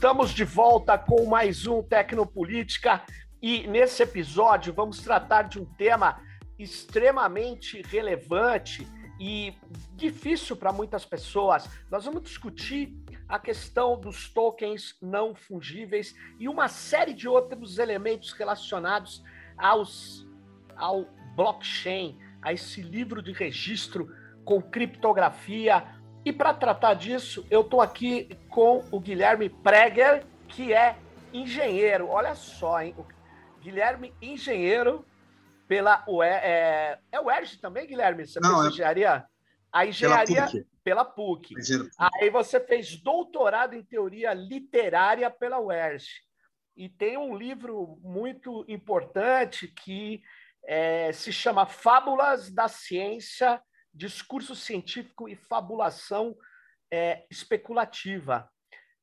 Estamos de volta com mais um Tecnopolítica e nesse episódio vamos tratar de um tema extremamente relevante e difícil para muitas pessoas. Nós vamos discutir a questão dos tokens não fungíveis e uma série de outros elementos relacionados aos, ao blockchain, a esse livro de registro com criptografia e para tratar disso, eu estou aqui com o Guilherme Preger, que é engenheiro. Olha só, hein? O Guilherme, engenheiro pela UE, é, é o ERG também, Guilherme? Você Não, fez é... engenharia? A engenharia pela PUC. Pela PUC. Aí você fez doutorado em teoria literária pela UERJ. E tem um livro muito importante que é, se chama Fábulas da Ciência discurso científico e fabulação é, especulativa.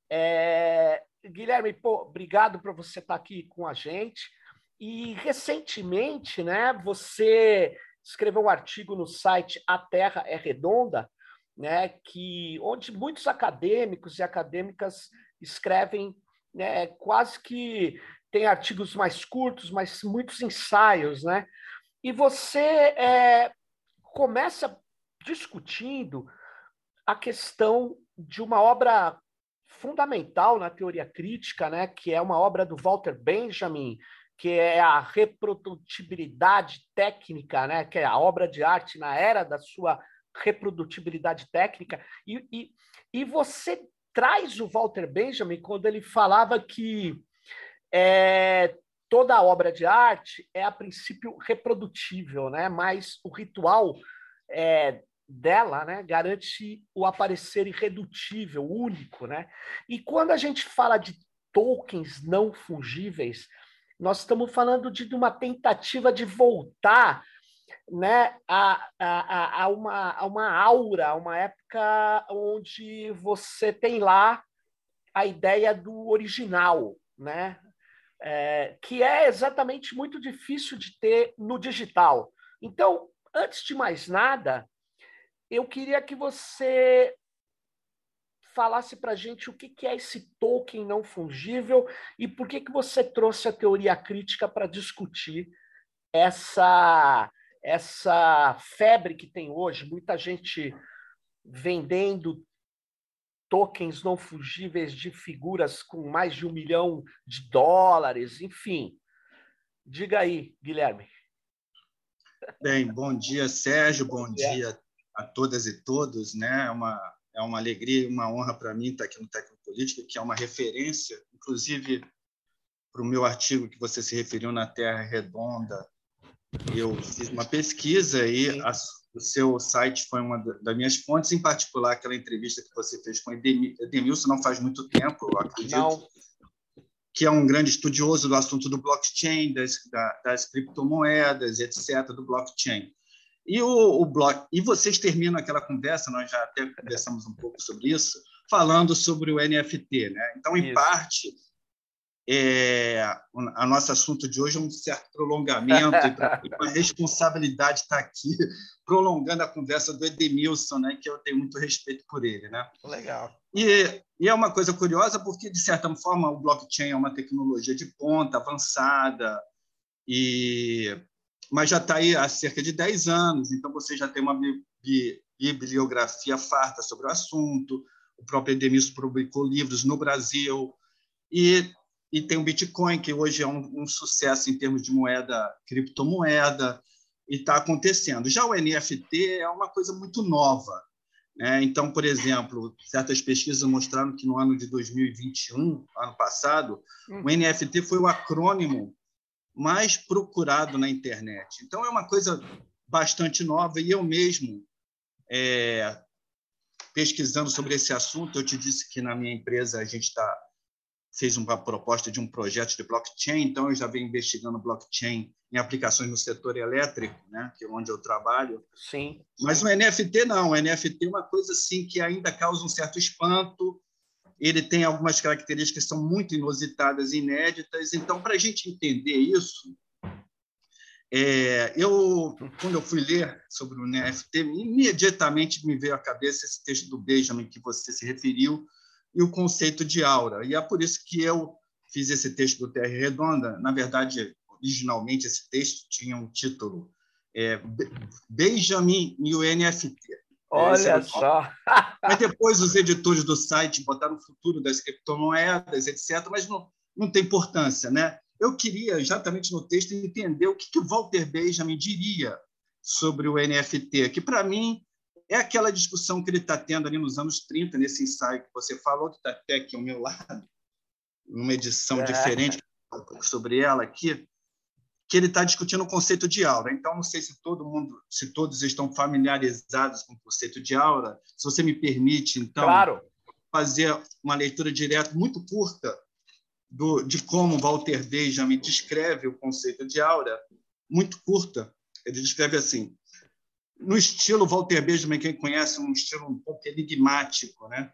É, Guilherme, pô, obrigado por você estar aqui com a gente. E recentemente, né, você escreveu um artigo no site A Terra é Redonda, né, que onde muitos acadêmicos e acadêmicas escrevem, né, quase que tem artigos mais curtos, mas muitos ensaios, né? E você é, começa discutindo a questão de uma obra fundamental na teoria crítica, né, que é uma obra do Walter Benjamin, que é a reprodutibilidade técnica, né, que é a obra de arte na era da sua reprodutibilidade técnica. E, e, e você traz o Walter Benjamin quando ele falava que é, toda obra de arte é a princípio reprodutível, né? Mas o ritual é, dela, né, garante o aparecer irredutível, único, né? E quando a gente fala de tokens não fungíveis, nós estamos falando de uma tentativa de voltar né, a, a, a, uma, a uma aura, uma época onde você tem lá a ideia do original, né? é, que é exatamente muito difícil de ter no digital. Então, antes de mais nada, eu queria que você falasse para a gente o que, é esse token não fungível e por que, que você trouxe a teoria crítica para discutir essa, essa febre que tem hoje, muita gente vendendo tokens não fungíveis de figuras com mais de um milhão de dólares, enfim. Diga aí, Guilherme. Bem, bom dia, Sérgio, bom, bom dia. dia. a todas e todos. Né? É, uma, é uma alegria e uma honra para mim estar aqui no Tecnopolítica, que é uma referência, inclusive para o meu artigo que você se referiu na Terra Redonda. Eu fiz uma pesquisa e a, o seu site foi uma das minhas fontes, em particular aquela entrevista que você fez com Edemilson não faz muito tempo, eu acredito. Não. Que é um grande estudioso do assunto do blockchain, das, das criptomoedas, etc., do blockchain. E, o, o bloco, e vocês terminam aquela conversa, nós já até conversamos um pouco sobre isso, falando sobre o NFT. Né? Então, em isso. parte, é, a nosso assunto de hoje é um certo prolongamento e a responsabilidade estar aqui prolongando a conversa do Edemilson, né, que eu tenho muito respeito por ele, né? Legal. E, e é uma coisa curiosa porque de certa forma o blockchain é uma tecnologia de ponta, avançada e mas já está aí há cerca de 10 anos, então você já tem uma bibliografia farta sobre o assunto. O próprio Edemilson publicou livros no Brasil e e tem o Bitcoin, que hoje é um, um sucesso em termos de moeda, criptomoeda, e está acontecendo. Já o NFT é uma coisa muito nova. Né? Então, por exemplo, certas pesquisas mostraram que no ano de 2021, ano passado, uhum. o NFT foi o acrônimo mais procurado na internet. Então, é uma coisa bastante nova e eu mesmo, é, pesquisando sobre esse assunto, eu te disse que na minha empresa a gente está fez uma proposta de um projeto de blockchain, então eu já venho investigando blockchain em aplicações no setor elétrico, né, que é onde eu trabalho. Sim. Mas o NFT não, o NFT é uma coisa assim que ainda causa um certo espanto. Ele tem algumas características que são muito inusitadas inéditas. Então, para a gente entender isso, é, eu, quando eu fui ler sobre o NFT, imediatamente me veio à cabeça esse texto do Benjamin que você se referiu, e o conceito de aura. E é por isso que eu fiz esse texto do Terra Redonda. Na verdade, originalmente esse texto tinha um título é, Benjamin e o NFT. Olha só! mas depois os editores do site botaram o futuro das criptomoedas, etc., mas não, não tem importância. Né? Eu queria, exatamente no texto, entender o que, que o Walter Benjamin diria sobre o NFT, que, para mim, é aquela discussão que ele está tendo ali nos anos 30, nesse ensaio que você falou, que está até aqui ao meu lado, numa edição é. diferente sobre ela aqui, que ele está discutindo o conceito de aura. Então, não sei se todo mundo, se todos estão familiarizados com o conceito de aura. Se você me permite, então, claro. fazer uma leitura direta muito curta do, de como Walter Benjamin descreve o conceito de aura, muito curta. Ele descreve assim: no estilo Walter Benjamin, quem conhece, um estilo um pouco enigmático, né?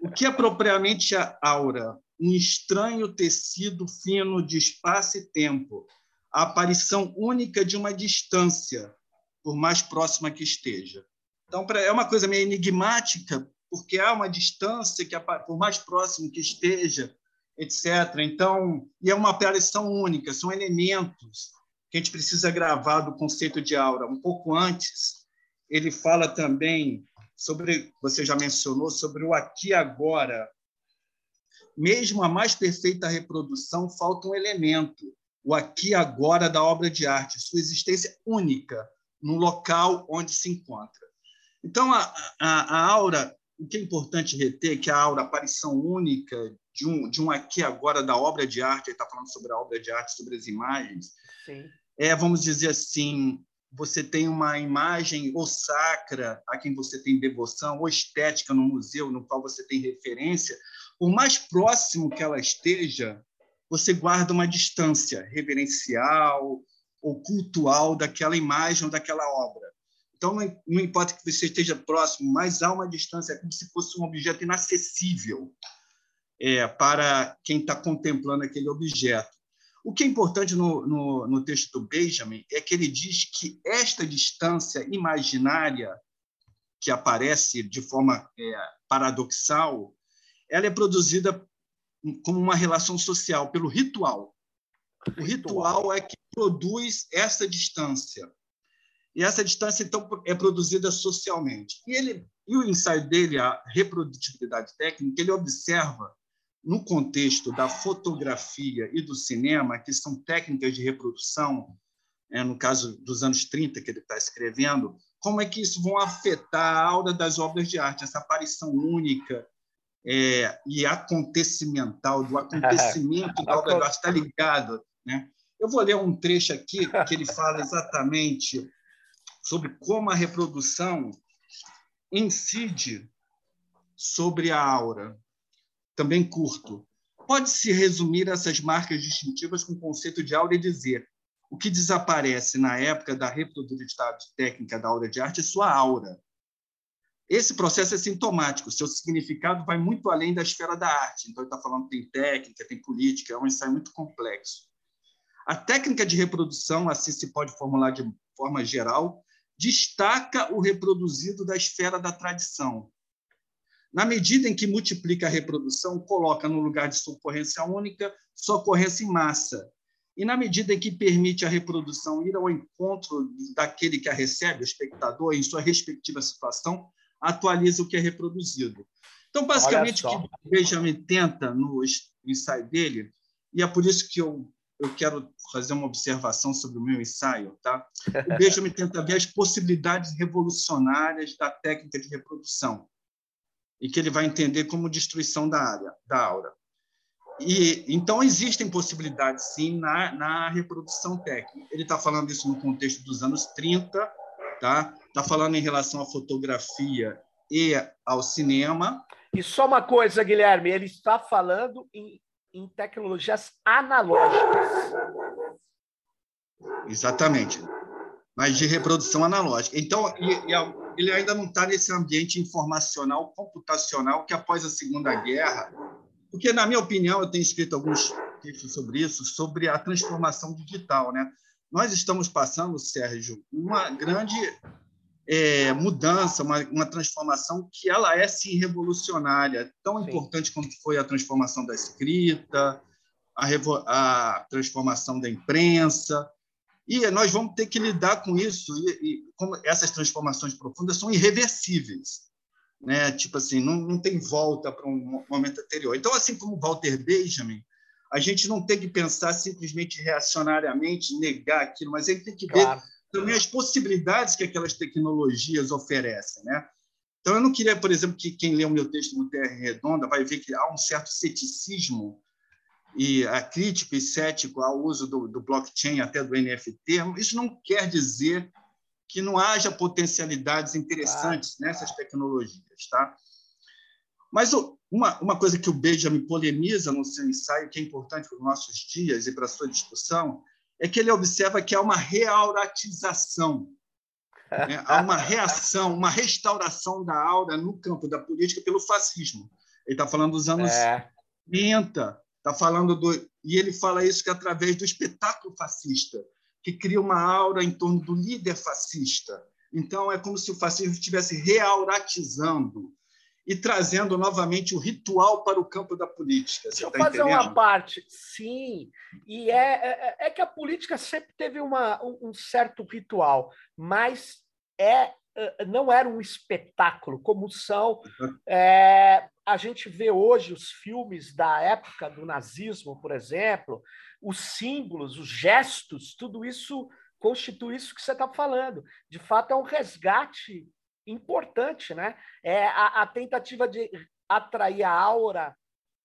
O que é propriamente a aura? Um estranho tecido fino de espaço e tempo, a aparição única de uma distância, por mais próxima que esteja. Então, é uma coisa meio enigmática, porque há uma distância que, por mais próximo que esteja, etc. Então, e é uma aparição única, são elementos que a gente precisa gravar do conceito de aura. Um pouco antes, ele fala também sobre, você já mencionou, sobre o aqui e agora. Mesmo a mais perfeita reprodução, falta um elemento, o aqui e agora da obra de arte, sua existência única no local onde se encontra. Então, a, a, a aura, o que é importante reter é que a aura, a aparição única de um, de um aqui agora da obra de arte, ele está falando sobre a obra de arte, sobre as imagens, Sim. é, vamos dizer assim, você tem uma imagem ou sacra a quem você tem devoção, ou estética no museu no qual você tem referência, por mais próximo que ela esteja, você guarda uma distância reverencial ou cultual daquela imagem ou daquela obra. Então, não importa que você esteja próximo, mas há uma distância, é como se fosse um objeto inacessível é, para quem está contemplando aquele objeto. O que é importante no, no, no, texto do Benjamin é que ele diz que esta distância imaginária que aparece de forma é, paradoxal, ela é produzida como uma relação social, pelo ritual. O ritual é que produz essa distância. E essa distância, então, é produzida socialmente. E, ele, e o ensaio dele, a reprodutibilidade técnica, ele observa, no contexto da fotografia e do cinema, que são técnicas de reprodução, é, no caso dos anos 30 que ele está escrevendo, como é que isso vão afetar a aura das obras de arte, essa aparição única, é, e acontecimental, do acontecimento da obra de arte, está ligado. Né? Eu vou ler um trecho aqui que ele fala exatamente sobre como a reprodução incide sobre a aura, também curto. Pode-se resumir essas marcas distintivas com o conceito de aura e dizer o que desaparece na época da reprodutividade técnica da aura de arte é sua aura, esse processo é sintomático, seu significado vai muito além da esfera da arte. Então, ele está falando que tem técnica, tem política, é um ensaio muito complexo. A técnica de reprodução, assim se pode formular de forma geral, destaca o reproduzido da esfera da tradição. Na medida em que multiplica a reprodução, coloca no lugar de sua ocorrência única sua ocorrência em massa. E na medida em que permite a reprodução ir ao encontro daquele que a recebe, o espectador, em sua respectiva situação, atualiza o que é reproduzido. Então, basicamente, o que o Benjamin tenta no ensaio dele, e é por isso que eu, eu quero fazer uma observação sobre o meu ensaio, tá? o Benjamin tenta ver as possibilidades revolucionárias da técnica de reprodução, e que ele vai entender como destruição da área, da aura. E, então, existem possibilidades, sim, na, na reprodução técnica. Ele está falando isso no contexto dos anos 30, tá? Está falando em relação à fotografia e ao cinema. E só uma coisa, Guilherme, ele está falando em, em tecnologias analógicas. Exatamente. Mas de reprodução analógica. Então, e, e ele ainda não está nesse ambiente informacional, computacional, que após a Segunda Guerra. Porque, na minha opinião, eu tenho escrito alguns textos sobre isso, sobre a transformação digital. Né? Nós estamos passando, Sérgio, uma grande é, mudança, uma, uma, transformação que ela é sim revolucionária, tão sim. importante quanto foi a transformação da escrita, a, a, transformação da imprensa. E nós vamos ter que lidar com isso. E, e como essas transformações profundas são irreversíveis, né? Tipo assim, não, não tem volta para um momento anterior. Então, assim como Walter Benjamin, a gente não tem que pensar simplesmente reacionariamente, negar aquilo, mas ele tem que claro. ver também as possibilidades que aquelas tecnologias oferecem, né? Então, eu não queria, por exemplo, que quem lê o meu texto no Terra Redonda vai ver que há um certo ceticismo e a crítico e cético ao uso do, do blockchain, até do NFT. Isso não quer dizer que não haja potencialidades interessantes claro. nessas tecnologias, tá? Mas uma, uma coisa que o Benjamin polemiza no seu ensaio, que é importante para os nossos dias e para a sua discussão, é que ele observa que há uma realatização, né? há uma reação, uma restauração da aura no campo da política pelo fascismo. Ele está falando dos anos é. 30, está falando do e ele fala isso que é através do espetáculo fascista, que cria uma aura em torno do líder fascista. Então é como se o fascismo estivesse realatizando e trazendo novamente o ritual para o campo da política. Deixa eu tá fazer entendendo? uma parte. Sim, e é, é, é, que a política sempre teve uma, um, certo ritual, mas é, é não era um espetáculo, como são. É, a gente vê hoje os filmes da época do nazismo, por exemplo, os símbolos, os gestos, tudo isso constitui isso que você está falando. De fato, é um resgate importante, né? É a, a tentativa de atrair a aura,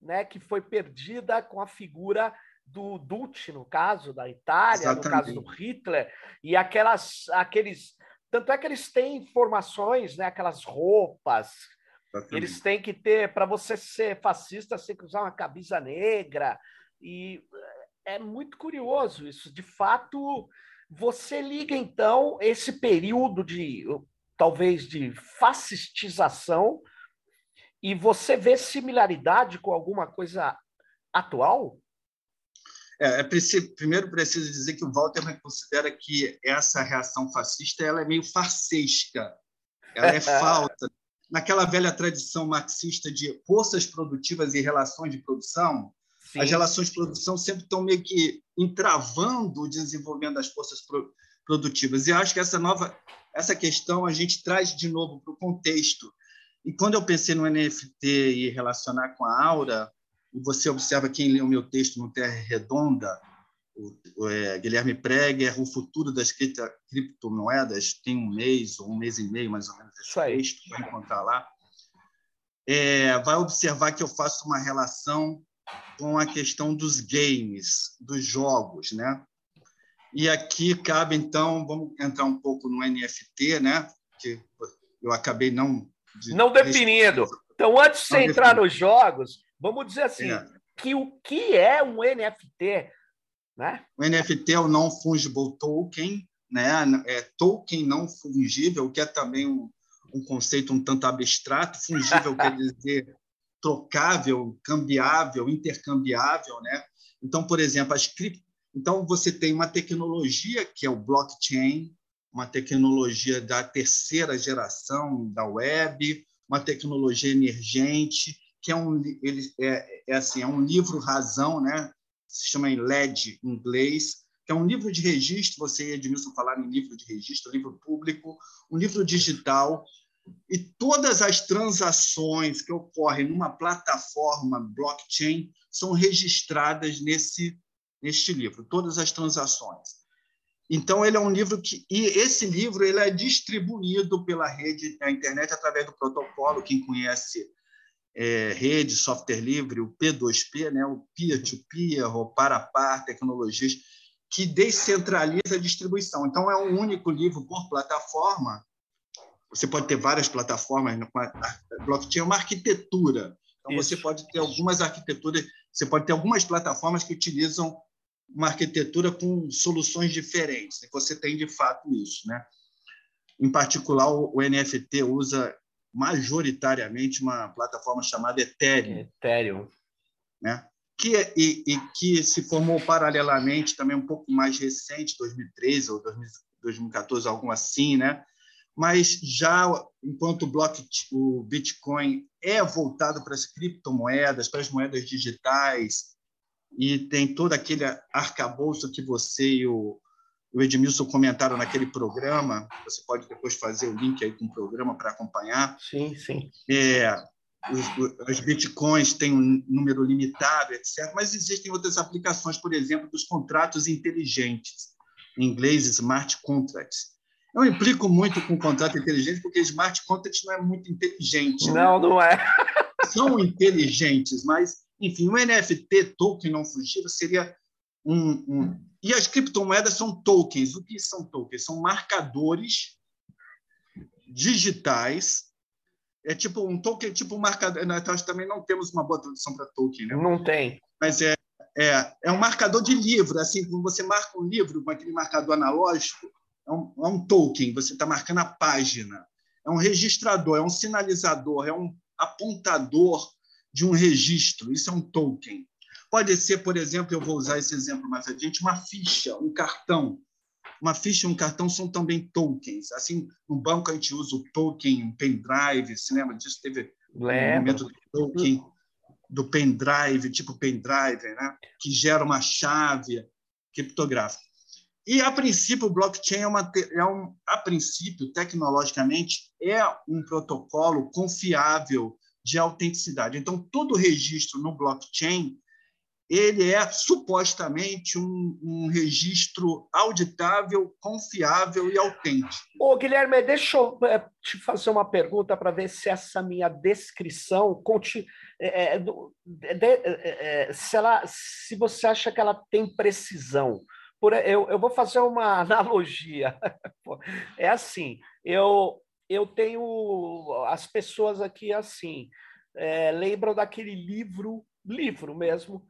né, que foi perdida com a figura do Duce, no caso da Itália, Exatamente. no caso do Hitler, e aquelas, aqueles, tanto é que eles têm informações, né, aquelas roupas, Exatamente. eles têm que ter, para você ser fascista, você tem que usar uma camisa negra, e é muito curioso isso. De fato, você liga então esse período de talvez de fascistização, e você vê similaridade com alguma coisa atual? É, é preciso, primeiro preciso dizer que o Walter considera que essa reação fascista ela é meio farsesca, ela é falsa. Naquela velha tradição marxista de forças produtivas e relações de produção, Sim. as relações de produção sempre estão meio que entravando o desenvolvimento das forças produtivas. E acho que essa nova essa questão a gente traz de novo para o contexto. E quando eu pensei no NFT e relacionar com a aura, e você observa quem o meu texto no Terra Redonda, o, é, Guilherme Preger, O Futuro das Criptomoedas, tem um mês ou um mês e meio, mais ou menos, esse texto, vai encontrar lá. É, vai observar que eu faço uma relação com a questão dos games, dos jogos, né? E aqui cabe, então, vamos entrar um pouco no NFT, né? que eu acabei não... De não definindo. Então, antes de você entrar nos jogos, vamos dizer assim, é. que o que é um NFT? Né? O NFT é o Non-Fungible Token, né? é token não fungível, que é também um, um conceito um tanto abstrato. Fungível quer dizer trocável, cambiável, intercambiável. Né? Então, por exemplo, as cripto então, você tem uma tecnologia que é o blockchain, uma tecnologia da terceira geração da web, uma tecnologia emergente, que é um, ele, é, é assim, é um livro razão, né? se chama em LED em inglês, que é um livro de registro, você e Edmilson falaram em livro de registro, livro público, um livro digital, e todas as transações que ocorrem numa plataforma blockchain são registradas nesse neste livro, todas as transações. Então ele é um livro que e esse livro ele é distribuído pela rede da internet através do protocolo. Quem conhece é, rede, software livre, o P2P, né, o peer-to-peer, -peer, ou para par tecnologias que descentraliza a distribuição. Então é um único livro por plataforma. Você pode ter várias plataformas. A blockchain é uma arquitetura. Então Isso. você pode ter algumas arquiteturas. Você pode ter algumas plataformas que utilizam uma arquitetura com soluções diferentes. E você tem, de fato, isso. Né? Em particular, o NFT usa majoritariamente uma plataforma chamada Ethereum. Ethereum. Né? Que, é, e, e, que se formou paralelamente, também um pouco mais recente, 2013 ou 2014, algo assim, né? mas já enquanto o, block, o Bitcoin é voltado para as criptomoedas, para as moedas digitais, e tem todo aquele arcabouço que você e o, o Edmilson comentaram naquele programa, você pode depois fazer o link aí com o programa para acompanhar. Sim, sim. É, os, os, bitcoins têm um número limitado, etc. Mas existem outras aplicações, por exemplo, dos contratos inteligentes, em inglês, smart contracts. Eu implico muito com contrato inteligente, porque smart contract não é muito inteligente. Não, né? não é. São inteligentes, mas, enfim, o NFT, token não fugível, seria um, um... E as criptomoedas são tokens. O que são tokens? São marcadores digitais é tipo um token, tipo um marcador. Nós também não temos uma boa tradução para token, né? Não tem. Mas é, é, é um marcador de livro, assim, quando você marca um livro com aquele marcador analógico, é um, é um token, você está marcando a página. É um registrador, é um sinalizador, é um apontador de um registro. Isso é um token. Pode ser, por exemplo, eu vou usar esse exemplo mais adiante, uma ficha, um cartão. Uma ficha e um cartão são também tokens. Assim, no banco a gente usa o token, o pendrive, se lembra disso? Teve um momento do token, do pendrive, tipo pendrive, né? que gera uma chave criptográfica. E, a princípio, o blockchain é, uma, é um, a princípio, tecnologicamente, é um protocolo confiável de autenticidade. Então, todo registro no blockchain ele é supostamente um, um, registro auditável, confiável e autêntico. Ô, Guilherme, deixa eu é, te fazer uma pergunta para ver se essa minha descrição conti, é, é, de, é, é, se, ela, se você acha que ela tem precisão. Por, eu, eu vou fazer uma analogia. É assim, eu, eu tenho as pessoas aqui assim, é, lembram daquele livro, livro mesmo,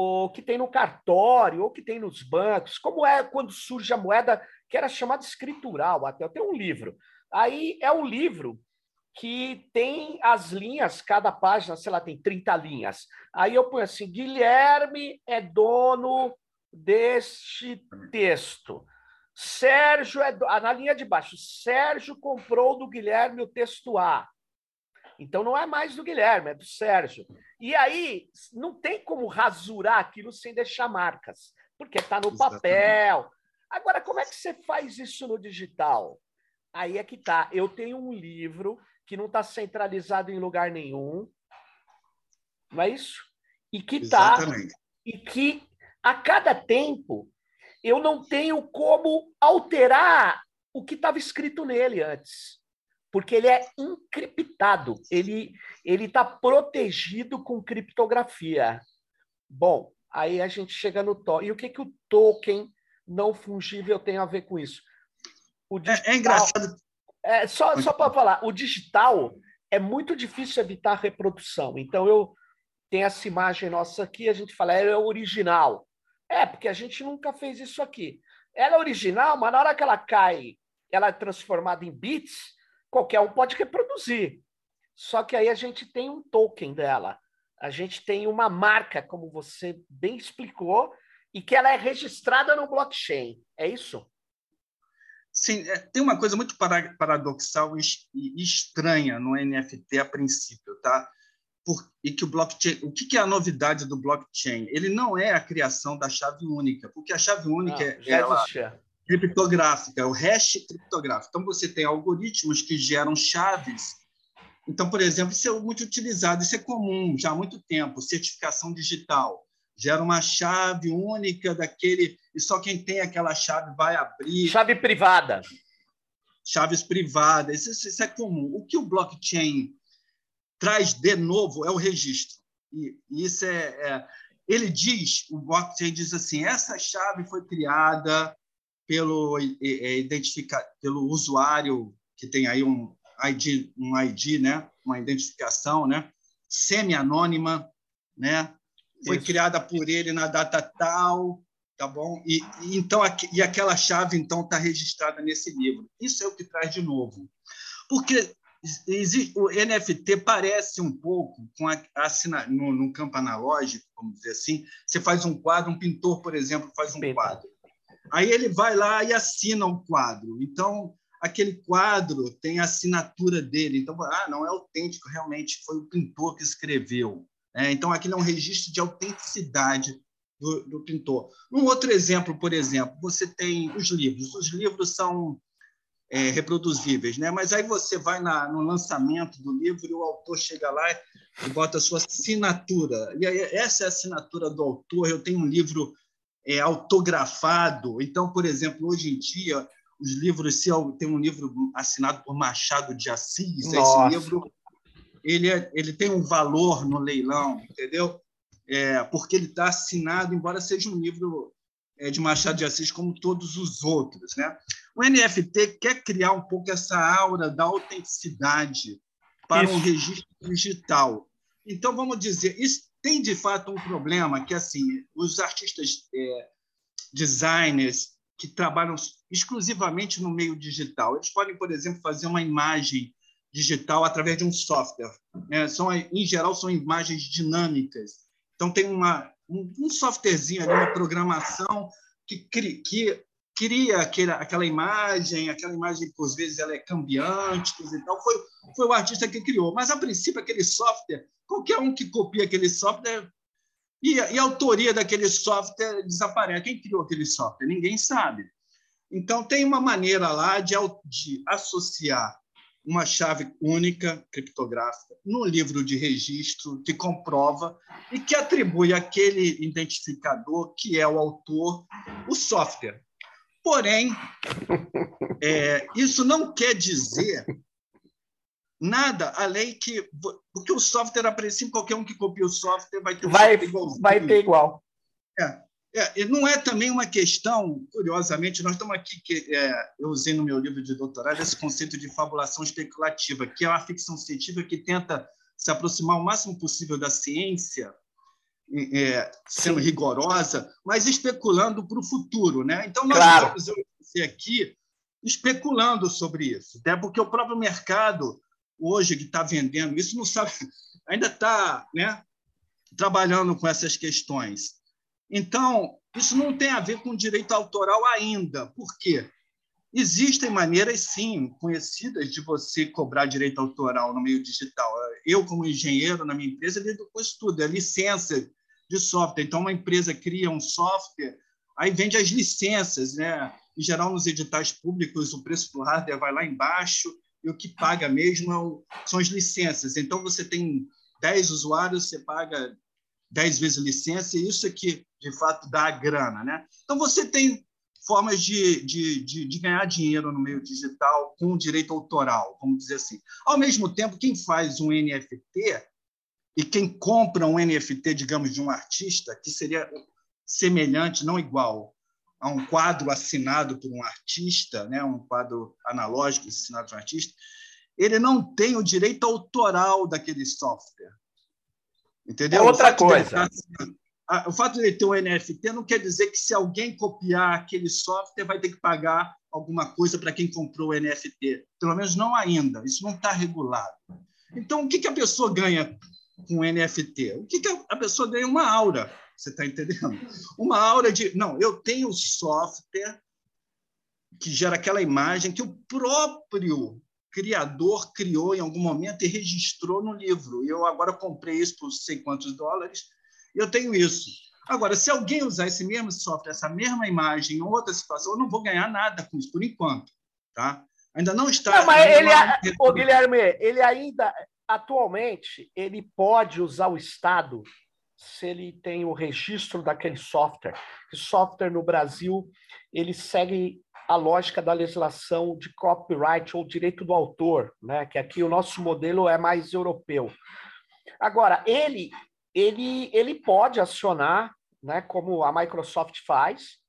ou que tem no cartório, ou que tem nos bancos, como é quando surge a moeda que era chamada escritural, até um livro. Aí é um livro que tem as linhas, cada página, sei lá, tem 30 linhas. Aí eu ponho assim: Guilherme é dono deste texto. Sérgio é. Do... Ah, na linha de baixo, Sérgio comprou do Guilherme o texto A. Então não é mais do Guilherme, é do Sérgio. E aí não tem como rasurar aquilo sem deixar marcas, porque está no Exatamente. papel. Agora, como é que você faz isso no digital? Aí é que tá. Eu tenho um livro que não está centralizado em lugar nenhum, não é isso? E que tá e que a cada tempo eu não tenho como alterar o que estava escrito nele antes porque ele é encriptado, ele ele está protegido com criptografia. Bom, aí a gente chega no token. E o que, que o token não fungível tem a ver com isso? Digital, é, é, engraçado. É, só só para falar, o digital é muito difícil evitar reprodução. Então, eu tenho essa imagem nossa aqui, a gente fala, ela é original. É, porque a gente nunca fez isso aqui. Ela é original, mas na hora que ela cai, ela é transformada em bits, qualquer um pode reproduzir. Só que aí a gente tem um token dela. A gente tem uma marca, como você bem explicou, e que ela é registrada no blockchain. É isso? Sim, é, tem uma coisa muito paradoxal e estranha no NFT a princípio, tá? Por, e que o blockchain, o que, que é a novidade do blockchain? Ele não é a criação da chave única, porque a chave única ah, é ela, criptográfica, o hash criptográfico. Então, você tem algoritmos que geram chaves. Então, por exemplo, isso é muito utilizado, isso é comum já há muito tempo, certificação digital. Gera uma chave única daquele, e só quem tem aquela chave vai abrir. Chave privada. Chaves privadas, isso, isso é comum. O que o blockchain traz de novo é o registro. E, isso é, é ele diz, o blockchain diz assim, essa chave foi criada pelo é, identificar pelo usuário que tem aí um ID, um ID, né, uma identificação, né, semi-anônima, né, foi Isso. criada por ele na data tal, tá bom? E, e então e aquela chave então está registrada nesse livro. Isso é o que traz de novo, porque existe, o NFT parece um pouco com a, a no, no campo analógico, vamos dizer assim. Você faz um quadro, um pintor, por exemplo, faz um quadro Aí ele vai lá e assina o quadro. Então, aquele quadro tem a assinatura dele. Então, ah, não é autêntico, realmente foi o pintor que escreveu. É, então, aquilo é um registro de autenticidade do, do, pintor. Um outro exemplo, por exemplo, você tem os livros. Os livros são é, reproduzíveis, né? mas aí você vai na, no lançamento do livro e o autor chega lá e bota a sua assinatura. E aí, essa é a assinatura do autor. Eu tenho um livro é, autografado. Então, por exemplo, hoje em dia, os livros, se tem um livro assinado por Machado de Assis, Nossa. esse livro ele, é, ele tem um valor no leilão, entendeu? É, porque ele está assinado, embora seja um livro é, de Machado de Assis como todos os outros, né? O NFT quer criar um pouco essa aura da autenticidade para isso. um registro digital. Então, vamos dizer, isso tem de fato um problema que assim os artistas é, designers que trabalham exclusivamente no meio digital. Eles podem, por exemplo, fazer uma imagem digital através de um software. Né? São, em geral, são imagens dinâmicas. Então, tem uma, um, softwarezinho ali, uma programação que, que cria aquela, aquela imagem, aquela imagem que, às vezes, ela é cambiante e tal. Foi, foi o artista que criou. Mas, a princípio, aquele software, qualquer um que copia aquele software e, e a autoria daquele software desaparece. Quem criou aquele software? Ninguém sabe. Então, tem uma maneira lá de, de associar uma chave única criptográfica no livro de registro que comprova e que atribui àquele identificador que é o autor o software. Porém, é, isso não quer dizer nada além que porque o software a princípio qualquer um que copia o software vai ter um vai, vai ter igual. É, é, não é também uma questão curiosamente nós estamos aqui que é, eu usei no meu livro de doutorado esse conceito de fabulação especulativa que é uma ficção científica que tenta se aproximar o máximo possível da ciência é, sendo rigorosa mas especulando para o futuro né então nós claro. estamos aqui especulando sobre isso até porque o próprio mercado hoje que está vendendo isso não sabe, ainda está né, trabalhando com essas questões. Então, isso não tem a ver com direito autoral ainda. Por quê? Existem maneiras, sim, conhecidas de você cobrar direito autoral no meio digital. Eu, como engenheiro na minha empresa, lido com isso tudo, é licença de software. Então, uma empresa cria um software, aí vende as licenças. Né? Em geral, nos editais públicos, o preço do hardware vai lá embaixo e o que paga mesmo é são as licenças. Então, você tem 10 usuários, você paga 10 vezes licença, e isso é que, de fato, dá a grana. Né? Então, você tem formas de, de, de, de, ganhar dinheiro no meio digital com direito autoral, vamos dizer assim. Ao mesmo tempo, quem faz um NFT e quem compra um NFT, digamos, de um artista, que seria semelhante, não igual, a um quadro assinado por um artista, né, um quadro analógico assinado por um artista, ele não tem o direito autoral daquele software. Entendeu? É outra coisa. o fato de ele ter um NFT não quer dizer que se alguém copiar aquele software vai ter que pagar alguma coisa para quem comprou o NFT. Pelo menos não ainda. Isso não está regulado. Então, o que, que a pessoa ganha com o NFT? O que, que a pessoa ganha? Uma aura. Você está entendendo? Uma aura de. Não, eu tenho software que gera aquela imagem que o próprio criador criou em algum momento e registrou no livro. E eu agora comprei isso por sei quantos dólares e eu tenho isso. Agora, se alguém usar esse mesmo software, essa mesma imagem em outra situação, eu não vou ganhar nada com isso, por enquanto. Tá? Ainda não está. Não, mas ele, não... Guilherme, ele ainda, atualmente, ele pode usar o Estado se ele tem o registro daquele software. O software no Brasil, ele segue a lógica da legislação de copyright ou direito do autor, né? Que aqui o nosso modelo é mais europeu. Agora, ele ele ele pode acionar, né, como a Microsoft faz,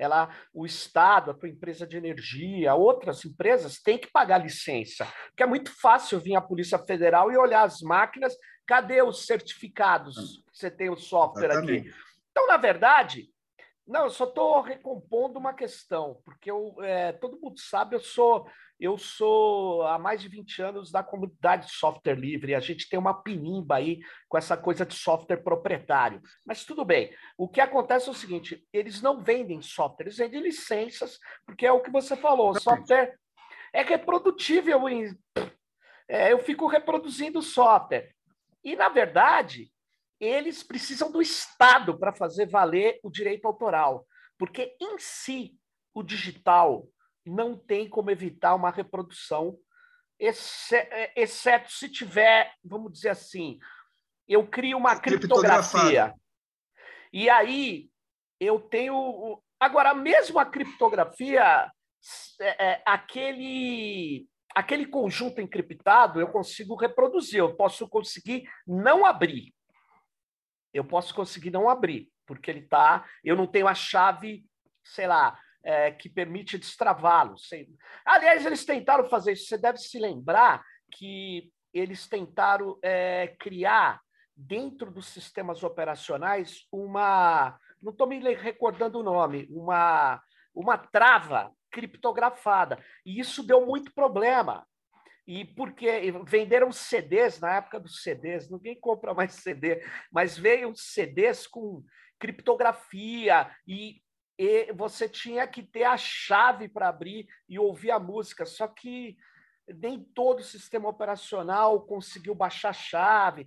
ela, o Estado, a tua empresa de energia, outras empresas têm que pagar licença. Porque é muito fácil vir a Polícia Federal e olhar as máquinas, cadê os certificados que você tem o software aqui? Então, na verdade, não, eu só estou recompondo uma questão, porque eu, é, todo mundo sabe, eu sou eu sou há mais de 20 anos da comunidade de software livre, a gente tem uma pinimba aí com essa coisa de software proprietário. Mas tudo bem. O que acontece é o seguinte: eles não vendem software, eles vendem licenças, porque é o que você falou, software. é reprodutível em. É, eu fico reproduzindo software. E, na verdade, eles precisam do Estado para fazer valer o direito autoral, porque em si o digital não tem como evitar uma reprodução, é, exceto se tiver, vamos dizer assim, eu crio uma criptografia. E aí eu tenho. Agora, mesmo a criptografia, é, é, aquele, aquele conjunto encriptado, eu consigo reproduzir, eu posso conseguir não abrir. Eu posso conseguir não abrir, porque ele está. Eu não tenho a chave, sei lá, é, que permite destravá-lo. Aliás, eles tentaram fazer isso. Você deve se lembrar que eles tentaram é, criar dentro dos sistemas operacionais uma, não estou me recordando o nome, uma, uma trava criptografada. E isso deu muito problema. E porque venderam CDs na época dos CDs, ninguém compra mais CD, mas veio CDs com criptografia e e você tinha que ter a chave para abrir e ouvir a música. Só que nem todo o sistema operacional conseguiu baixar a chave.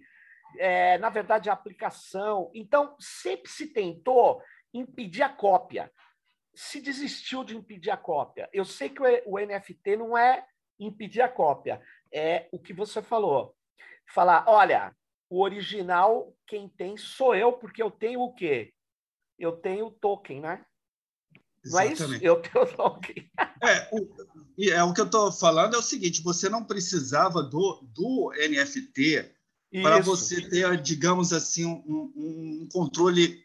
É, na verdade, a aplicação. Então, sempre se tentou impedir a cópia. Se desistiu de impedir a cópia. Eu sei que o NFT não é impedir a cópia, é o que você falou. Falar, olha, o original quem tem sou eu, porque eu tenho o quê? Eu tenho o token, né? Não é isso? Eu token. É, o, é, o que eu estou falando é o seguinte: você não precisava do, do NFT para você ter, digamos assim, um, um controle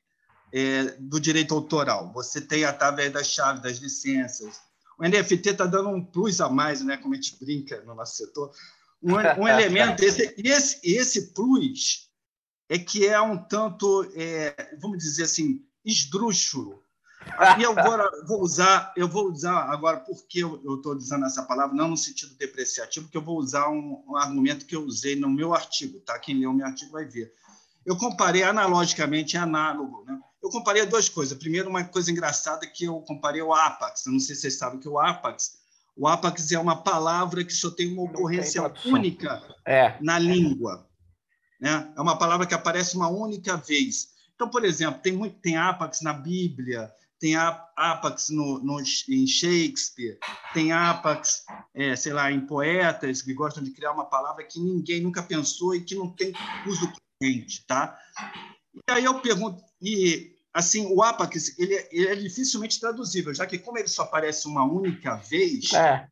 é, do direito autoral. Você tem através das chaves, das licenças. O NFT está dando um plus a mais, né? como a gente brinca no nosso setor. Um, um elemento, esse, esse, esse plus é que é um tanto, é, vamos dizer assim, esdrúxulo e agora vou usar, eu vou usar agora porque eu estou usando essa palavra não no sentido depreciativo, que eu vou usar um, um, argumento que eu usei no meu artigo, tá? Quem leu o meu artigo vai ver. Eu comparei analogicamente, análogo, né? Eu comparei duas coisas. Primeiro, uma coisa engraçada que eu comparei o Apax. Eu não sei se vocês sabem que o Apax, o Apax é uma palavra que só tem uma ocorrência única é. na língua, né? É uma palavra que aparece uma única vez. Então, por exemplo, tem muito tem Apax na Bíblia, tem Apax no, no, em Shakespeare, tem Apax, é, sei lá, em poetas que gostam de criar uma palavra que ninguém nunca pensou e que não tem uso corrente, tá? E aí eu pergunto, e assim, o Apax, ele, é, ele é dificilmente traduzível, já que como ele só aparece uma única vez, é.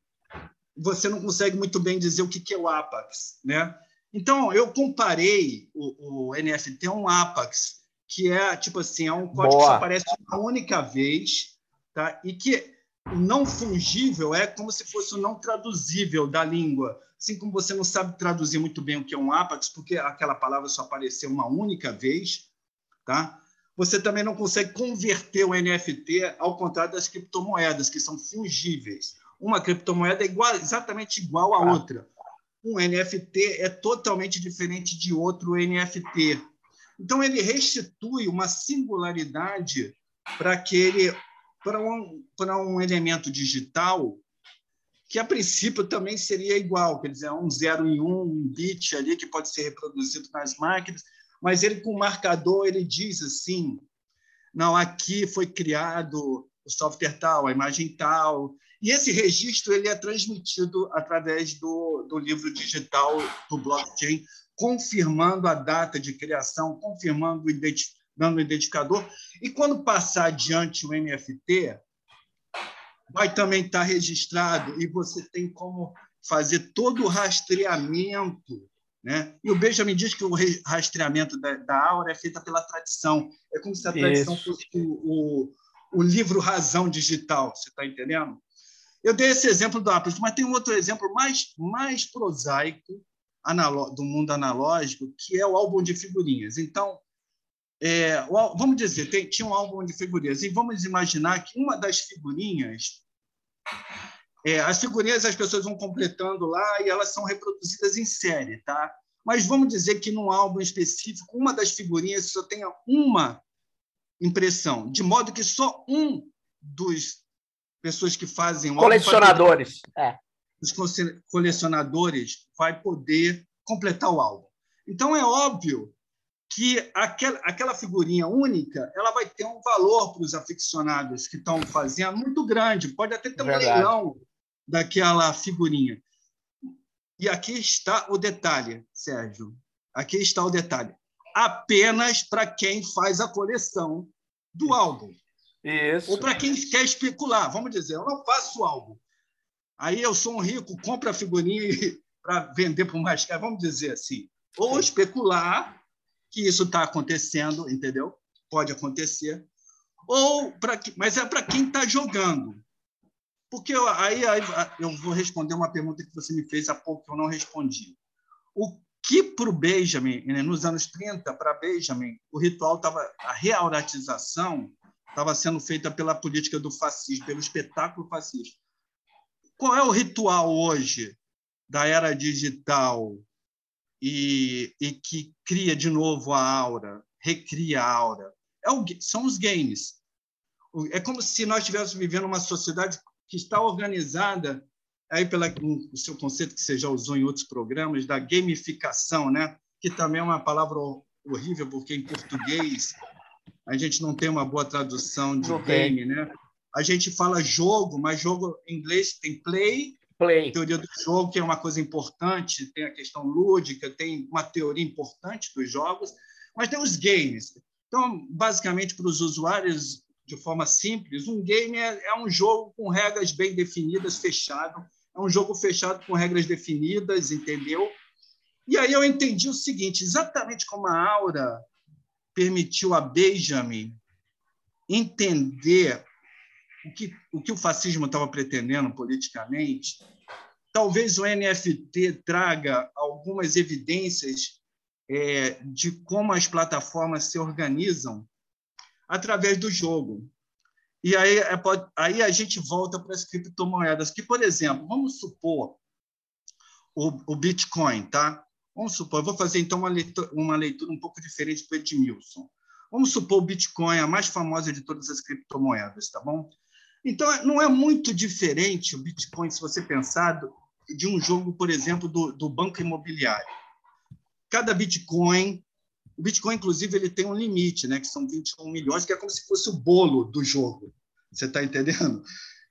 você não consegue muito bem dizer o que, que é o Apax, né? Então, eu comparei o, o NFT a um Apax, que é tipo assim, é um código Boa. que só aparece uma única vez, tá? E que o não fungível é como se fosse o não traduzível da língua. Assim como você não sabe traduzir muito bem o que é um Apax, porque aquela palavra só apareceu uma única vez, tá? Você também não consegue converter o NFT ao contrário das criptomoedas, que são fungíveis. Uma criptomoeda é igual, exatamente igual a outra. Um NFT é totalmente diferente de outro NFT. Então, ele restitui uma singularidade para aquele para um, para um elemento digital que, a princípio, também seria igual, quer dizer, um zero e um, um bit ali que pode ser reproduzido nas máquinas, mas ele, com o marcador, ele diz assim, não, aqui foi criado o software tal, a imagem tal, e esse registro ele é transmitido através do, do livro digital do blockchain confirmando a data de criação, confirmando o dando o identificador. E quando passar adiante o NFT, vai também estar registrado e você tem como fazer todo o rastreamento. Né? E o Benjamin diz que o rastreamento da, da aura é feito pela tradição. É como se a tradição Isso. fosse o, o, o livro razão digital, você está entendendo? Eu dei esse exemplo do Apple, mas tem um outro exemplo mais, mais prosaico, do mundo analógico, que é o álbum de figurinhas. Então, é, o, vamos dizer, tem, tinha um álbum de figurinhas, e vamos imaginar que uma das figurinhas, é, as figurinhas as pessoas vão completando lá e elas são reproduzidas em série, tá? Mas vamos dizer que num álbum específico, uma das figurinhas só tenha uma impressão, de modo que só um dos pessoas que fazem colecionadores, é dos colecionadores vai poder completar o álbum. Então, é óbvio que aquela, aquela figurinha única ela vai ter um valor para os aficionados que estão fazendo muito grande. Pode até ter um Verdade. leilão daquela figurinha. E aqui está o detalhe, Sérgio. Aqui está o detalhe. Apenas para quem faz a coleção do álbum. Isso. Ou para quem quer especular. Vamos dizer, eu não faço álbum. Aí eu sou um rico, compro a figurinha para vender por mais caro. Vamos dizer assim. Ou especular que isso está acontecendo, entendeu? Pode acontecer. Ou para mas é para quem está jogando. Porque eu, aí, aí, eu vou responder uma pergunta que você me fez há pouco que eu não respondi. O que para o Benjamin, né, nos anos 30, para Benjamin, o ritual estava a reauratização estava sendo feita pela política do fascismo, pelo espetáculo fascista. Qual é o ritual hoje da era digital e, e que cria de novo a aura, recria a aura? É o, são os games. É como se nós estivéssemos vivendo uma sociedade que está organizada aí pela o seu conceito que você já usou em outros programas da gamificação, né? Que também é uma palavra horrível porque em português a gente não tem uma boa tradução de não game, tem. né? A gente fala jogo, mas jogo em inglês tem play, play, teoria do jogo que é uma coisa importante, tem a questão lúdica, tem uma teoria importante dos jogos, mas tem os games. Então, basicamente para os usuários de forma simples, um game é, é, um jogo com regras bem definidas, fechado. É um jogo fechado com regras definidas, entendeu? E aí eu entendi o seguinte: exatamente como a Aura permitiu a Benjamin entender o que o, que o fascismo estava pretendendo politicamente, talvez o NFT traga algumas evidências é, de como as plataformas se organizam através do jogo. E aí, é, aí a gente volta para as criptomoedas, que, por exemplo, vamos supor o, o Bitcoin, tá? Vamos supor, vou fazer então uma leitura, uma leitura um pouco diferente do Edmilson. Vamos supor o Bitcoin, a mais famosa de todas as criptomoedas, tá bom? Então, não é muito diferente o Bitcoin, se você pensar, de um jogo, por exemplo, do, do banco imobiliário. Cada Bitcoin o Bitcoin, inclusive, ele tem um limite, né, que são 21 milhões, que é como se fosse o bolo do jogo. Você está entendendo?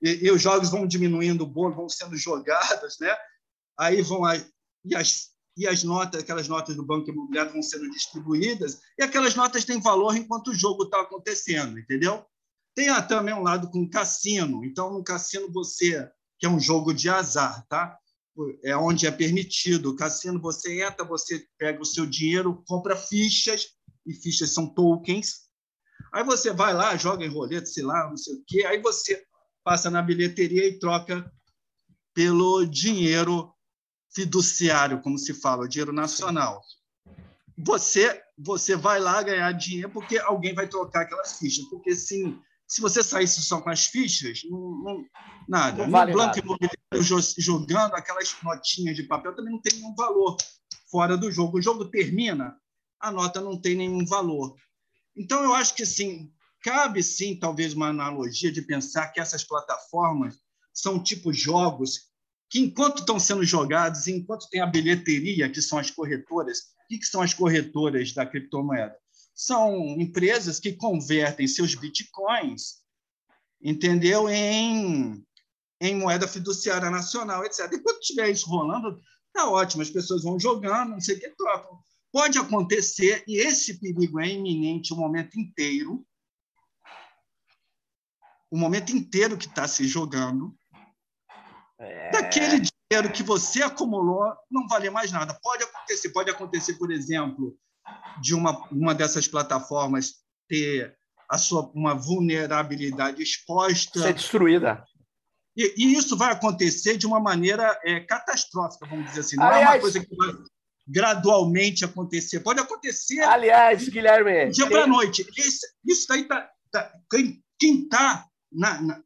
E, e, os jogos vão diminuindo o bolo, vão sendo jogados, né? Aí vão e as e as notas, aquelas notas do banco imobiliário vão sendo distribuídas e aquelas notas têm valor enquanto o jogo está acontecendo, entendeu? Tem também um lado com cassino. Então, no cassino você que é um jogo de azar, tá? é onde é permitido. O cassino, você entra, você pega o seu dinheiro, compra fichas, e fichas são tokens. Aí você vai lá, joga em roleta, sei lá, não sei o quê. Aí você passa na bilheteria e troca pelo dinheiro fiduciário, como se fala, o dinheiro nacional. Você você vai lá ganhar dinheiro porque alguém vai trocar aquelas fichas, porque sim se você saísse só com as fichas, não, não, nada. Não vale Blanco Imobiliário jogando aquelas notinhas de papel também não tem nenhum valor fora do jogo. O jogo termina, a nota não tem nenhum valor. Então, eu acho que sim, cabe sim, talvez, uma analogia de pensar que essas plataformas são tipo jogos que, enquanto estão sendo jogados, enquanto tem a bilheteria, que são as corretoras, o que, que são as corretoras da criptomoeda? São empresas que convertem seus bitcoins, entendeu, em, em moeda fiduciária nacional, etc. E quando tiver isso rolando, tá ótimo, as pessoas vão jogando, não sei o que, trocam. Pode acontecer, e esse perigo é iminente o momento inteiro, o momento inteiro que está se jogando, é... daquele dinheiro que você acumulou não valer mais nada. Pode acontecer, pode acontecer, por exemplo, de uma, uma dessas plataformas ter a sua uma vulnerabilidade exposta. Ser destruída. E, e isso vai acontecer de uma maneira é, catastrófica, vamos dizer assim. Não Aliás, é uma coisa que vai gradualmente acontecer. Pode acontecer. Aliás, Guilherme. Dia para noite. Isso, isso daí tá, tá quem está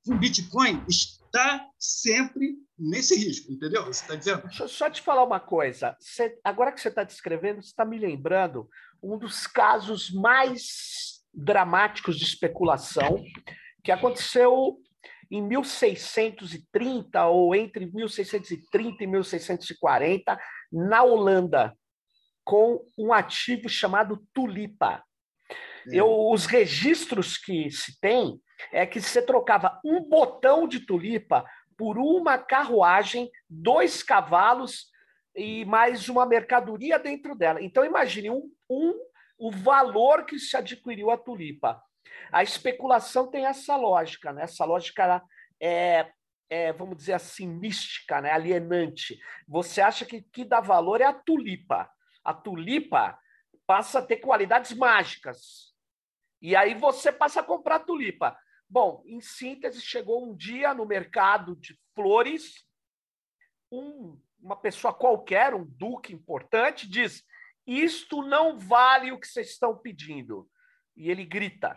com Bitcoin está sempre nesse risco, entendeu? Você está dizendo? Deixa eu só te falar uma coisa. Você, agora que você está descrevendo, você está me lembrando um dos casos mais dramáticos de especulação que aconteceu em 1630 ou entre 1630 e 1640 na Holanda com um ativo chamado tulipa. É. Eu, os registros que se tem é que você trocava um botão de tulipa por uma carruagem, dois cavalos e mais uma mercadoria dentro dela. Então imagine um, um o valor que se adquiriu a tulipa. A especulação tem essa lógica, né? Essa lógica é, é vamos dizer assim, mística, né? alienante. Você acha que que dá valor é a tulipa. A tulipa passa a ter qualidades mágicas. E aí você passa a comprar tulipa. Bom, em síntese, chegou um dia no mercado de flores, um, uma pessoa qualquer, um duque importante, diz: Isto não vale o que vocês estão pedindo. E ele grita.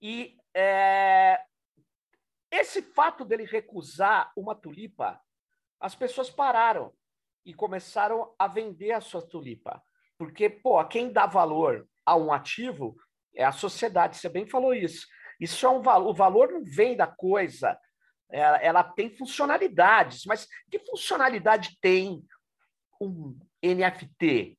E é, esse fato dele recusar uma tulipa, as pessoas pararam e começaram a vender a sua tulipa. Porque, pô, quem dá valor a um ativo é a sociedade, você bem falou isso. Isso é um valor, o valor não vem da coisa, ela, ela tem funcionalidades, mas que funcionalidade tem um NFT?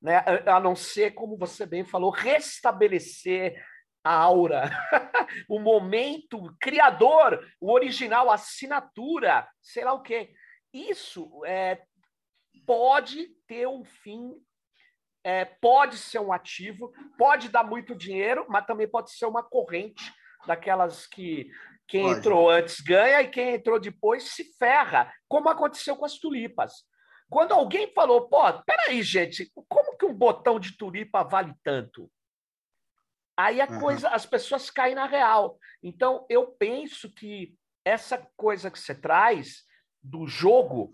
Né? A não ser, como você bem falou, restabelecer a aura, o momento criador, o original, a assinatura, sei lá o quê. Isso é, pode ter um fim é, pode ser um ativo, pode dar muito dinheiro, mas também pode ser uma corrente daquelas que quem pode. entrou antes ganha e quem entrou depois se ferra, como aconteceu com as tulipas. Quando alguém falou, pô, peraí, gente, como que um botão de tulipa vale tanto? Aí a uhum. coisa, as pessoas caem na real. Então, eu penso que essa coisa que você traz do jogo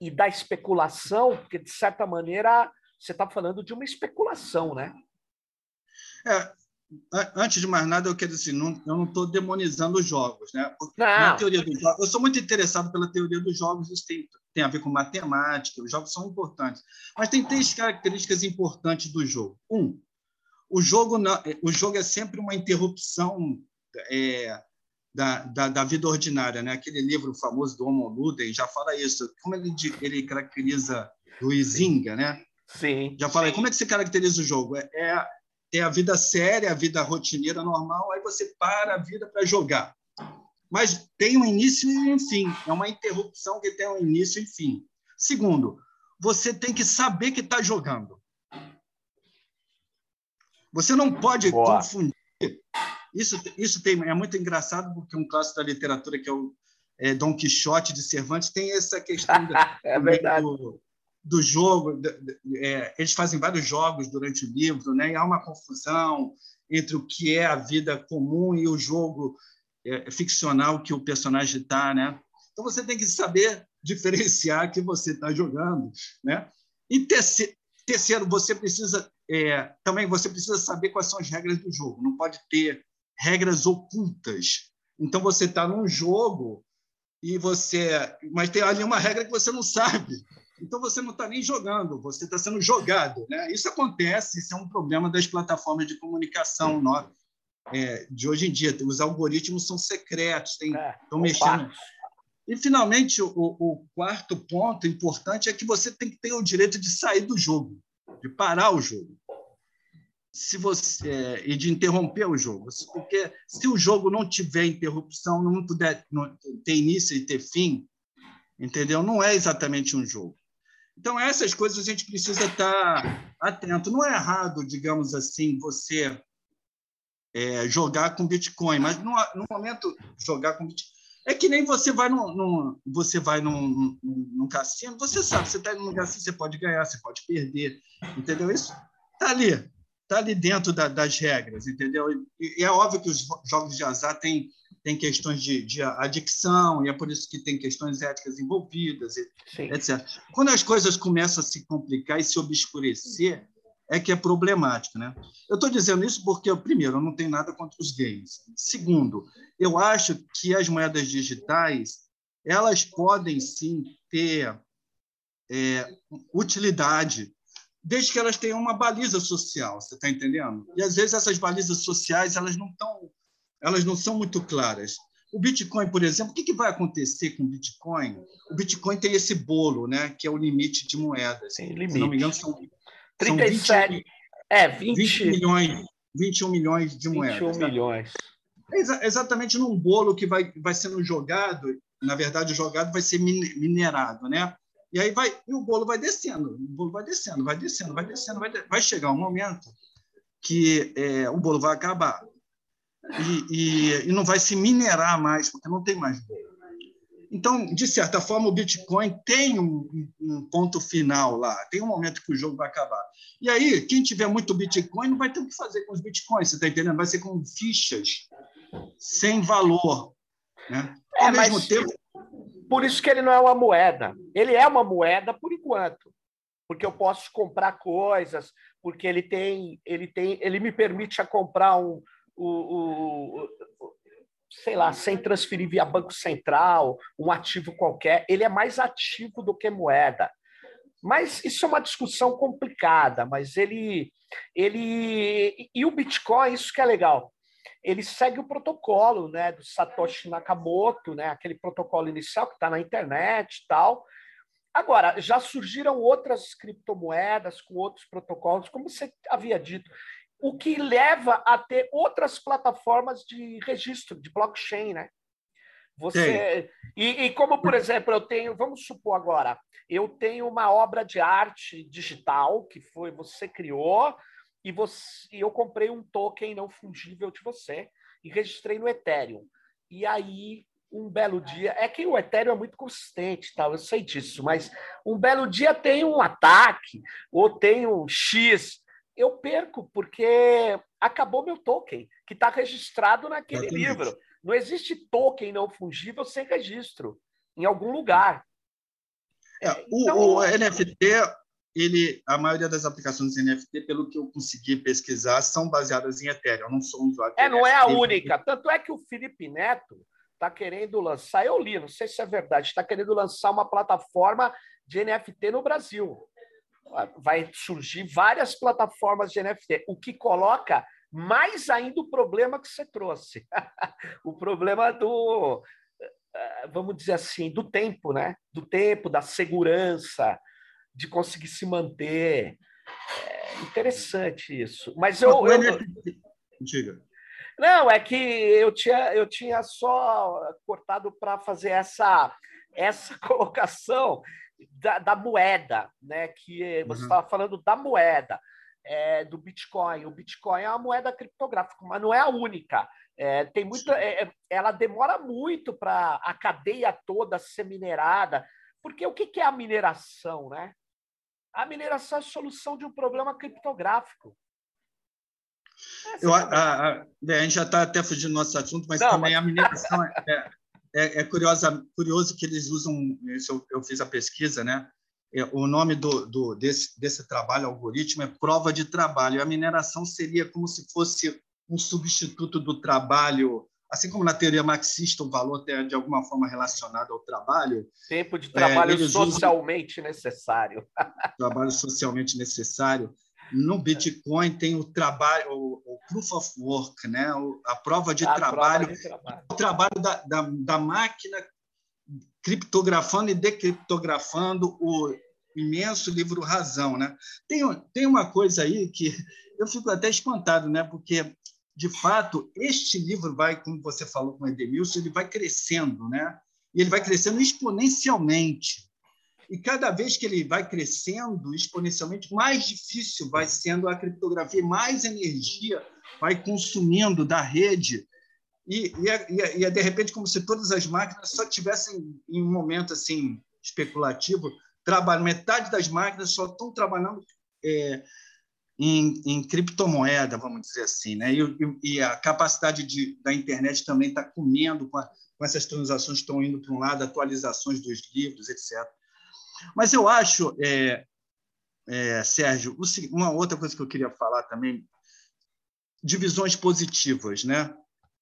e da especulação, porque de certa maneira você está falando de uma especulação, né? É, antes de mais nada, eu quero dizer, não, eu não estou demonizando os jogos, né? Na teoria dos jogos, eu sou muito interessado pela teoria dos jogos, isso tem, tem a ver com matemática, os jogos são importantes. Mas tem três características importantes do jogo. Um, o jogo, não, o jogo é sempre uma interrupção é, da, da, da, vida ordinária, né? Aquele livro famoso do Homo Ludens já fala isso. Como ele, ele caracteriza Luizinga, né? Sim. Já falei, como é que você caracteriza o jogo? É, é, é a vida séria, a vida rotineira normal, aí você para a vida para jogar. Mas tem um início e um fim. É uma interrupção que tem um início e fim. Segundo, você tem que saber que está jogando. Você não pode Boa. confundir. Isso, isso tem, é muito engraçado, porque um clássico da literatura, que é o é, Dom Quixote de Cervantes, tem essa questão da, é verdade. Do, do jogo, é, eles fazem vários jogos durante o livro, né? E há uma confusão entre o que é a vida comum e o jogo é, ficcional que o personagem está, né? Então você tem que saber diferenciar que você está jogando, né? E terceiro, terceiro você precisa é, também você precisa saber quais são as regras do jogo. Não pode ter regras ocultas. Então você está num jogo e você, mas tem ali uma regra que você não sabe. Então você não está nem jogando, você está sendo jogado. Né? Isso acontece, isso é um problema das plataformas de comunicação é, de hoje em dia. Os algoritmos são secretos, estão é, mexendo. E, finalmente, o, o, quarto ponto importante é que você tem que ter o direito de sair do jogo, de parar o jogo. Se você é, e de interromper o jogo, porque se o jogo não tiver interrupção, não puder não, ter início e ter fim, entendeu? Não é exatamente um jogo. Então, essas coisas a gente precisa estar atento. Não é errado, digamos assim, você é, jogar com Bitcoin, mas no, no, momento jogar com Bitcoin. É que nem você vai num, num você vai num, num, num, cassino, você sabe, você está num cassino, você pode ganhar, você pode perder, entendeu? Isso está ali, está ali dentro da, das regras, entendeu? E, e, é óbvio que os jogos de azar têm tem questões de, de adicção, e é por isso que tem questões éticas envolvidas, Sim. etc. Quando as coisas começam a se complicar e se obscurecer, é que é problemático. Né? Eu estou dizendo isso porque, primeiro, eu não tenho nada contra os games. Segundo, eu acho que as moedas digitais elas podem sim ter é, utilidade, desde que elas tenham uma baliza social, você está entendendo? E às vezes essas balizas sociais elas não estão elas não são muito claras. O Bitcoin, por exemplo, o que, que vai acontecer com o Bitcoin? O Bitcoin tem esse bolo, né, que é o limite de moedas. Tem limite. Se não me engano, são, 37, são 20, é, 20... 20 milhões, 21 milhões de moedas. 21 né? milhões. É exatamente num bolo que vai, vai sendo jogado, na verdade, o jogado vai ser minerado, né? E aí vai, e o bolo vai descendo, o bolo vai descendo, vai descendo, vai descendo, vai, vai chegar um momento que é, o bolo vai acabar e, e, e, não vai se minerar mais, porque não tem mais bolo. Então, de certa forma, o Bitcoin tem um, um, ponto final lá, tem um momento que o jogo vai acabar. E aí, quem tiver muito Bitcoin não vai ter o que fazer com os Bitcoins, você está entendendo? Vai ser com fichas sem valor. Né? Ao é, mesmo tempo. Por isso que ele não é uma moeda. Ele é uma moeda por enquanto. Porque eu posso comprar coisas, porque ele tem, ele tem, ele me permite a comprar um, o, o, o, sei lá, sem transferir via Banco Central, um ativo qualquer. Ele é mais ativo do que moeda. Mas isso é uma discussão complicada, mas ele, ele e o Bitcoin, isso que é legal ele segue o protocolo né, do Satoshi Nakamoto, né, aquele protocolo inicial que está na internet e tal. Agora, já surgiram outras criptomoedas com outros protocolos, como você havia dito, o que leva a ter outras plataformas de registro, de blockchain, né? Você e, e, como por exemplo eu tenho, vamos supor agora, eu tenho uma obra de arte digital que foi você criou, e, você, e eu comprei um token não fungível de você e registrei no Ethereum. E aí, um belo dia, é que o Ethereum é muito consistente, tal, eu sei disso, mas um belo dia tem um ataque ou tem um X, eu perco porque acabou meu token, que está registrado naquele livro. Não existe token não fungível sem registro em algum lugar. É, o, então, o NFT ele, a maioria das aplicações NFT, pelo que eu consegui pesquisar, são baseadas em Ethereum. Eu não sou um usuário. É, não é a única. Tanto é que o Felipe Neto está querendo lançar, eu li, não sei se é verdade, está querendo lançar uma plataforma de NFT no Brasil. Vai surgir várias plataformas de NFT, o que coloca mais ainda o problema que você trouxe. o problema do, eh, vamos dizer assim, do tempo, né? Do tempo, da segurança, de conseguir se manter. É interessante isso. Mas eu. eu... Diga. Não, é que eu tinha, eu tinha só cortado para fazer essa, essa colocação da, da moeda, né? Que você estava uhum. falando da moeda. É, do Bitcoin. O Bitcoin é uma moeda criptográfica, mas não é a única. É, tem muita, é, é ela demora muito para a cadeia toda ser minerada, porque o que é a mineração, né? A mineração é a solução de um problema criptográfico. Eu, a, a, a, gente já está até fugindo do nosso assunto, mas Não, também mas... a mineração é, é, é, curiosa, curioso que eles usam. Eu, eu fiz a pesquisa, né? É, o nome do, do, desse, desse trabalho, algoritmo, é prova de trabalho. A mineração seria como se fosse um substituto do trabalho assim como na teoria marxista o valor é de alguma forma relacionado ao trabalho. Tempo de trabalho é, socialmente usam... necessário. trabalho socialmente necessário. No Bitcoin tem o trabalho, o, o proof of work, né? O, a prova de, a trabalho, prova de trabalho, o trabalho da, da, da máquina criptografando e decriptografando o imenso livro Razão, né? Tem, tem uma coisa aí que eu fico até espantado, né? Porque de fato, este livro vai, como você falou com o Edemilson, ele vai crescendo, né? E ele vai crescendo exponencialmente. E cada vez que ele vai crescendo exponencialmente, mais difícil vai sendo a criptografia, mais energia vai consumindo da rede. E, e, é, e, é, é, de repente como se todas as máquinas só tivessem, em um momento assim especulativo, trabalho. Metade das máquinas só estão trabalhando é, em, em criptomoeda, vamos dizer assim, né? E, e a capacidade de, da internet também está comendo com, a, com, essas transações que estão indo para um lado, atualizações dos livros, etc. Mas eu acho, é, é, Sérgio, uma outra coisa que eu queria falar também, divisões positivas, né?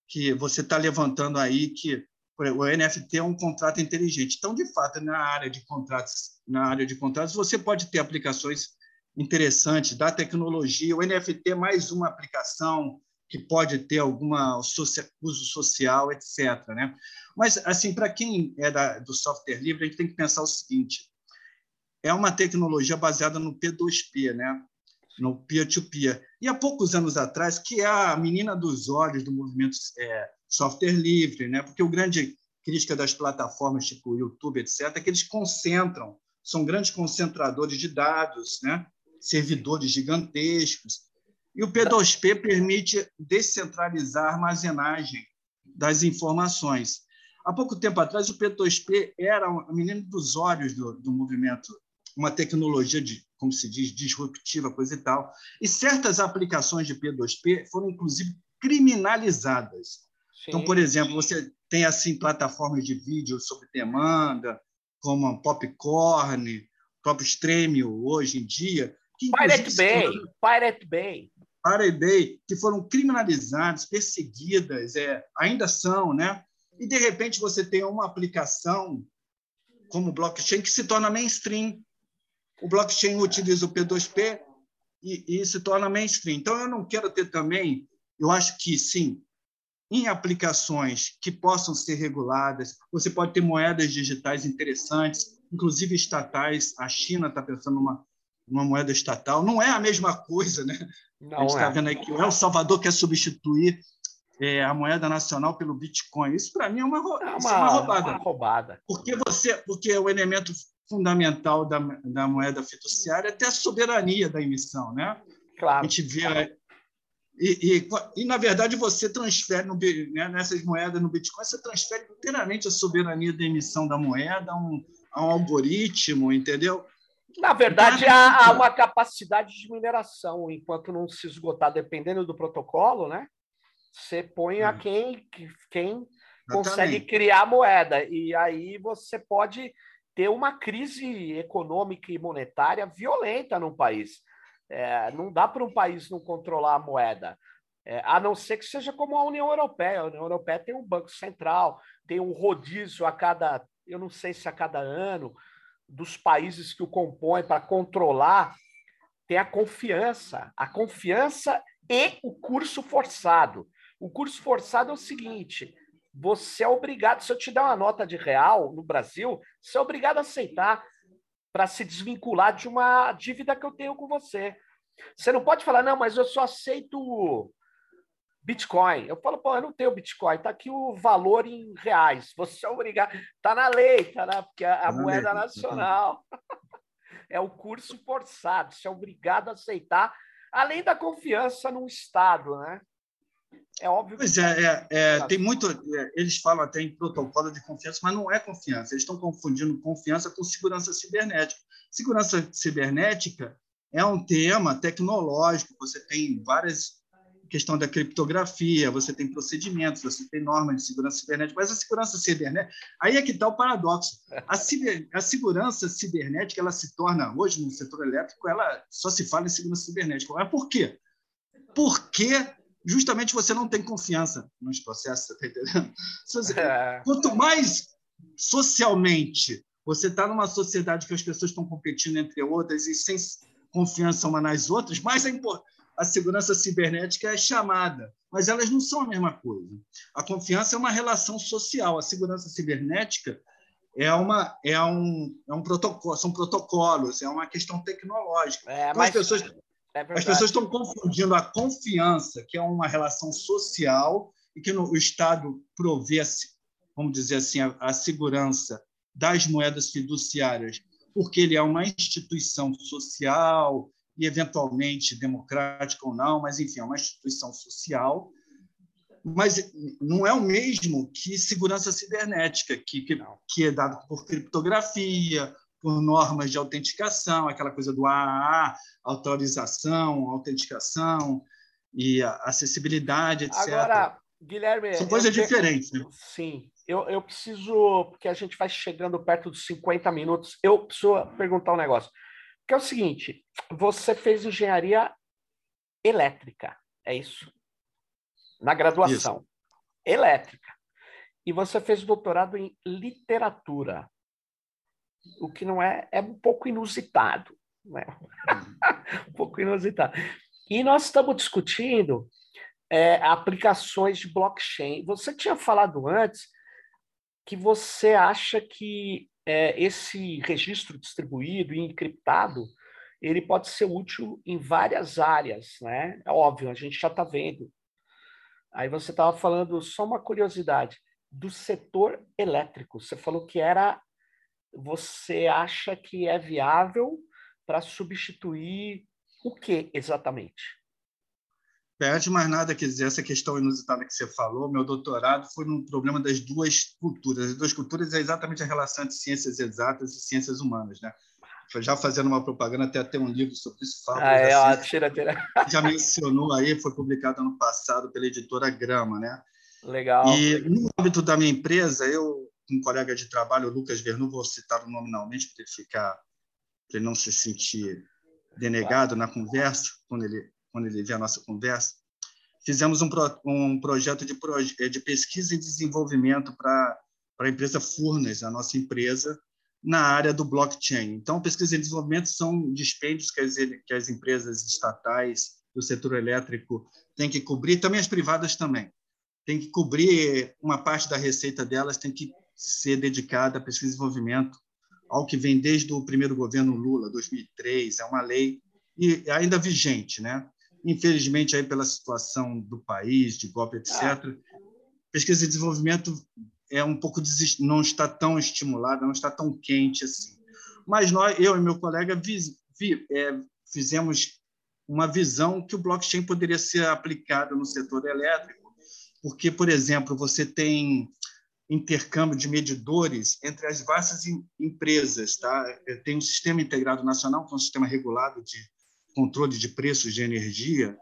Que você está levantando aí que o NFT é um contrato inteligente. Então, de fato, na área de contratos, na área de contratos, você pode ter aplicações interessante da tecnologia. O NFT é mais uma aplicação que pode ter alguma uso social, etc. Né? Mas, assim, para quem é da, do software livre, a gente tem que pensar o seguinte: é uma tecnologia baseada no P2P, né? no peer-to-peer. -peer. E há poucos anos atrás, que é a menina dos olhos do movimento é, software livre, né? porque o grande crítica das plataformas tipo YouTube, etc., é que eles concentram, são grandes concentradores de dados, né? servidores gigantescos. E o P2P permite descentralizar a armazenagem das informações. Há pouco tempo atrás, o P2P era a menina dos olhos do, do movimento, uma tecnologia de, como se diz, disruptiva, coisa e tal. E certas aplicações de P2P foram, inclusive, criminalizadas. Sim. Então, por exemplo, você tem assim plataformas de vídeo sob demanda, como a Popcorn, o próprio Stremio hoje em dia. Que, Pirate Bay, foram, Pirate Bay. Pirate Bay, que foram criminalizadas, perseguidas, é, ainda são, né? E, de repente, você tem uma aplicação como blockchain que se torna mainstream. O blockchain utiliza o P2P e, e se torna mainstream. Então, eu não quero ter também, eu acho que, sim, em aplicações que possam ser reguladas. Você pode ter moedas digitais interessantes, inclusive estatais. A China está pensando numa, numa moeda estatal. Não é a mesma coisa, né? Não a gente está é. vendo aí que o El Salvador quer substituir é, a moeda nacional pelo Bitcoin. Isso, para mim, é uma, é uma, é uma, roubada. Uma roubada. Porque, você, porque o elemento fundamental da, da moeda fiduciária é ter a soberania da emissão. Né? Claro. A gente vê e, e, e, na verdade, você transfere no, né, nessas moedas no Bitcoin, você transfere inteiramente a soberania da emissão da moeda a um, a um algoritmo, entendeu? Na verdade, então, há, há, uma capacidade de mineração, enquanto não se esgotar, dependendo do protocolo, né? Você põe a hum. quem, quem consegue criar a moeda. E aí você pode ter uma crise econômica e monetária violenta num país. É, não dá para um país não controlar a moeda, é, a não ser que seja como a União Europeia. A União Europeia tem um banco central, tem um rodízio a cada, eu não sei se a cada ano, dos países que o compõem para controlar, tem a confiança. A confiança e o curso forçado. O curso forçado é o seguinte: você é obrigado, se eu te der uma nota de real no Brasil, você é obrigado a aceitar para se desvincular de uma dívida que eu tenho com você. Você não pode falar, não, mas eu só aceito Bitcoin. Eu falo, pô, eu não tenho Bitcoin, está aqui o valor em reais. Você é obrigado, está na lei, está na, porque a, tá moeda lei. nacional. é o curso forçado, você é obrigado a aceitar, além da confiança no Estado, né? É óbvio. Pois é, é, é, tem muito. É, eles falam até em protocolo de confiança, mas não é confiança. Eles estão confundindo confiança com segurança cibernética. Segurança cibernética é um tema tecnológico. Você tem várias questão da criptografia, você tem procedimentos, você tem normas de segurança cibernética, mas a segurança cibernética, aí é que está o paradoxo. A, ciber, a, segurança cibernética, ela se torna, hoje no setor elétrico, ela só se fala em segurança cibernética. Mas por quê? Porque justamente você não tem confiança nos processos, tá entendendo? É. Quanto mais socialmente você está numa sociedade que as pessoas estão competindo entre outras e sem confiança uma nas outras, mais a, a segurança cibernética é chamada. Mas elas não são a mesma coisa. A confiança é uma relação social. A segurança cibernética é uma é um, é um protocolo, são protocolos, é uma questão tecnológica. É, então, mas... as pessoas é As pessoas estão confundindo a confiança, que é uma relação social e que no, o Estado provê, vamos dizer assim, a, a segurança das moedas fiduciárias, porque ele é uma instituição social e eventualmente democrática ou não, mas enfim, é uma instituição social. Mas não é o mesmo que segurança cibernética, que, que, que é dado por criptografia, por normas de autenticação, aquela coisa do AAA, autorização, autenticação e acessibilidade, etc. Agora, Guilherme. São coisas diferentes. Né? Sim. Eu, eu preciso, porque a gente vai chegando perto dos 50 minutos, eu preciso perguntar um negócio. Que é o seguinte: você fez engenharia elétrica, é isso? Na graduação. Isso. Elétrica. E você fez doutorado em literatura o que não é, é um pouco inusitado. Né? um pouco inusitado. E nós estamos discutindo é, aplicações de blockchain. Você tinha falado antes que você acha que é, esse registro distribuído e encriptado ele pode ser útil em várias áreas, né? É óbvio, a gente já está vendo. Aí você estava falando, só uma curiosidade, do setor elétrico. Você falou que era. Você acha que é viável para substituir o que exatamente? Bem, antes de mais nada, quer dizer, essa questão inusitada que você falou, meu doutorado foi no problema das duas culturas. As duas culturas é exatamente a relação entre ciências exatas e ciências humanas, né? Já fazendo uma propaganda, até ter um livro sobre isso. Fábio, ah, é, ó, tira, tira. Já mencionou aí, foi publicado ano passado pela editora Grama, né? Legal. E no âmbito da minha empresa, eu, um colega de trabalho, o Lucas Vernu, vou citar nominalmente para ele ficar, para ele não se sentir denegado na conversa, quando ele quando ele vê a nossa conversa, fizemos um, pro, um projeto de, proje de pesquisa e desenvolvimento para a empresa Furnas, a nossa empresa, na área do blockchain. Então, pesquisa e desenvolvimento são dispêndios que as, que as empresas estatais do setor elétrico têm que cobrir, também as privadas também. Tem que cobrir uma parte da receita delas, tem que ser dedicada a pesquisa e desenvolvimento, ao que vem desde o primeiro governo Lula, 2003, é uma lei e ainda vigente, né? Infelizmente, aí pela situação do país, de golpe, etc., ah. pesquisa e desenvolvimento é um pouco não está tão estimulada, não está tão quente assim. Mas nós, eu e meu colega, vi, vi, é, fizemos uma visão que o blockchain poderia ser aplicado no setor elétrico, porque, por exemplo, você tem intercâmbio de medidores entre as várias empresas, tá? Tem um sistema integrado nacional, que é um sistema regulado de controle de preços de energia,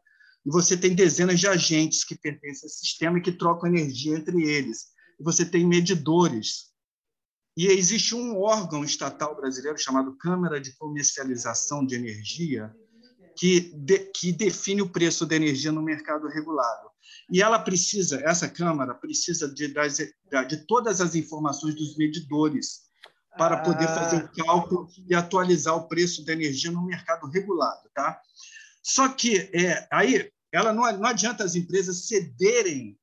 e você tem dezenas de agentes que pertencem ao sistema e que trocam energia entre eles. E você tem medidores. E existe um órgão estatal brasileiro chamado Câmara de Comercialização de Energia, que, de, que define o preço da energia no mercado regulado. E ela precisa, essa Câmara precisa de, de todas as informações dos medidores para poder fazer o ah. cálculo e atualizar o preço da energia no mercado regulado. Tá? Só que é, aí ela não, não adianta as empresas cederem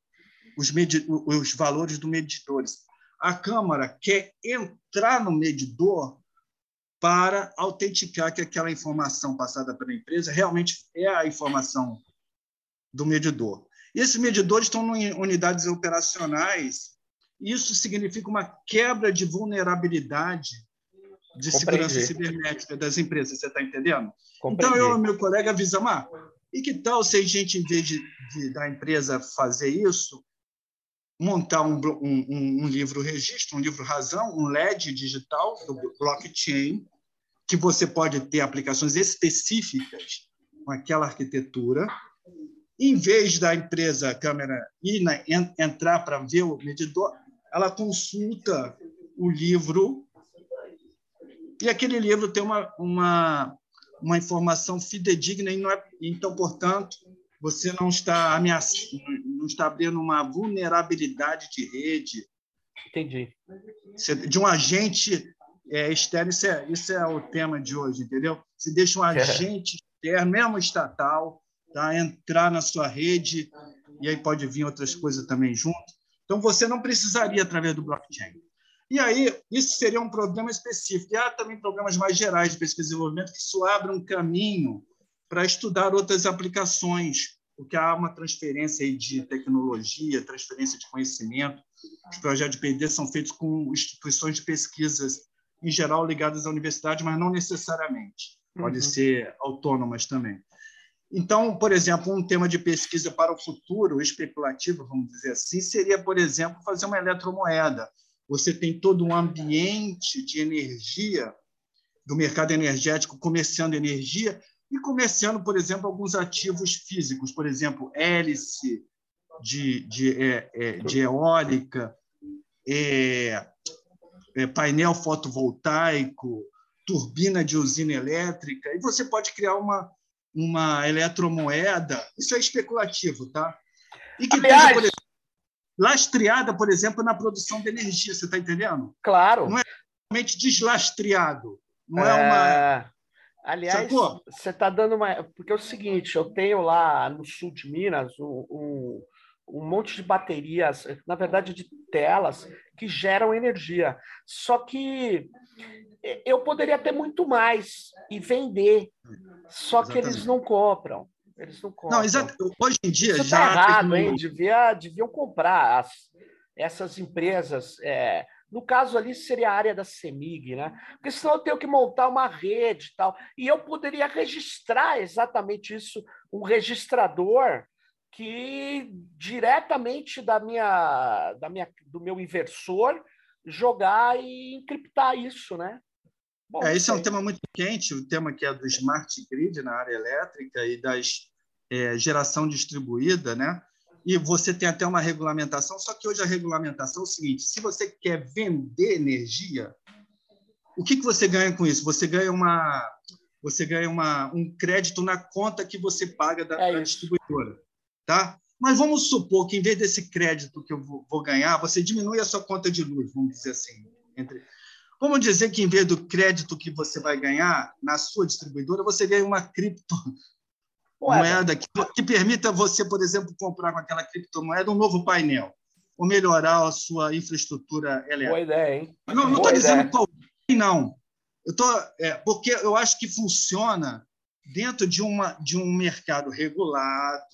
os, medi, os valores dos medidores. A Câmara quer entrar no medidor para autenticar que aquela informação passada pela empresa realmente é a informação do medidor. E esses medidores estão em unidades operacionais isso significa uma quebra de vulnerabilidade de segurança cibernética das empresas, você está entendendo? Então, eu e meu colega avisamos, ah, e que tal se a gente, em vez de, de da empresa fazer isso, montar um, um, um, livro registro, um livro razão, um LED digital do blockchain, que você pode ter aplicações específicas com aquela arquitetura, em vez da empresa a câmera ir na, entrar para ver o medidor, ela consulta o livro e aquele livro tem uma, uma, uma informação fidedigna e é, então, portanto, você não está ameaçando, não está abrindo uma vulnerabilidade de rede. Entendi. De um agente é, externo, isso é, isso é o tema de hoje, entendeu? Você deixa um é. agente externo, mesmo estatal, tá, entrar na sua rede, e aí pode vir outras coisas também junto. Então, você não precisaria através do blockchain. E aí, isso seria um problema específico. E há também problemas mais gerais de pesquisa e desenvolvimento que isso abre um caminho para estudar outras aplicações, porque há uma transferência de tecnologia, transferência de conhecimento. Os projetos de P&D são feitos com instituições de pesquisas, em geral, ligadas à universidade, mas não necessariamente. Pode uhum. ser autônomas também. Então, por exemplo, um tema de pesquisa para o futuro, especulativo, vamos dizer assim, seria, por exemplo, fazer uma eletromoeda. Você tem todo um ambiente de energia do mercado energético comerciando energia e comerciando, por exemplo, alguns ativos físicos, por exemplo, hélice de, de, é, é, de eólica, é, painel fotovoltaico, turbina de usina elétrica, e você pode criar uma, uma eletromoeda, isso é especulativo, tá? E que Aliás, por exemplo, lastreada, por exemplo, na produção de energia, você está entendendo? Claro. Não é realmente deslastreado. Não é, é uma. Aliás, Sacou? você está dando uma. Porque é o seguinte, eu tenho lá no sul de Minas um, um, monte de baterias, na verdade, de telas, que geram energia. Só que eu poderia ter muito mais e vender. Só Exatamente. que eles não compram. Eles não compram. Não, exato. Hoje em dia Isso já. Tá errado, hein? Devia, deviam comprar as, essas empresas. É, no caso ali seria a área da CEMIG, né? Porque senão eu tenho que montar uma rede e tal. E eu poderia registrar exatamente isso, um registrador que diretamente da minha, da minha, do meu inversor jogar e encriptar isso, né? Bom, é, esse é um tema muito quente, o tema que é do smart grid na área elétrica e da é, geração distribuída, né? E você tem até uma regulamentação, só que hoje a regulamentação é o seguinte: se você quer vender energia, o que, que você ganha com isso? Você ganha uma, você ganha uma, um crédito na conta que você paga da, é da distribuidora, tá? Mas vamos supor que, em vez desse crédito que eu vou, ganhar, você diminui a sua conta de luz, vamos dizer assim, entre Vamos dizer que, em vez do crédito que você vai ganhar na sua distribuidora, você ganha uma criptomoeda que, que permita você, por exemplo, comprar com aquela criptomoeda um novo painel ou melhorar a sua infraestrutura elétrica. Boa ideia, hein? Não estou dizendo qual, não. Eu tô, é, porque eu acho que funciona dentro de, uma, de um mercado regulado,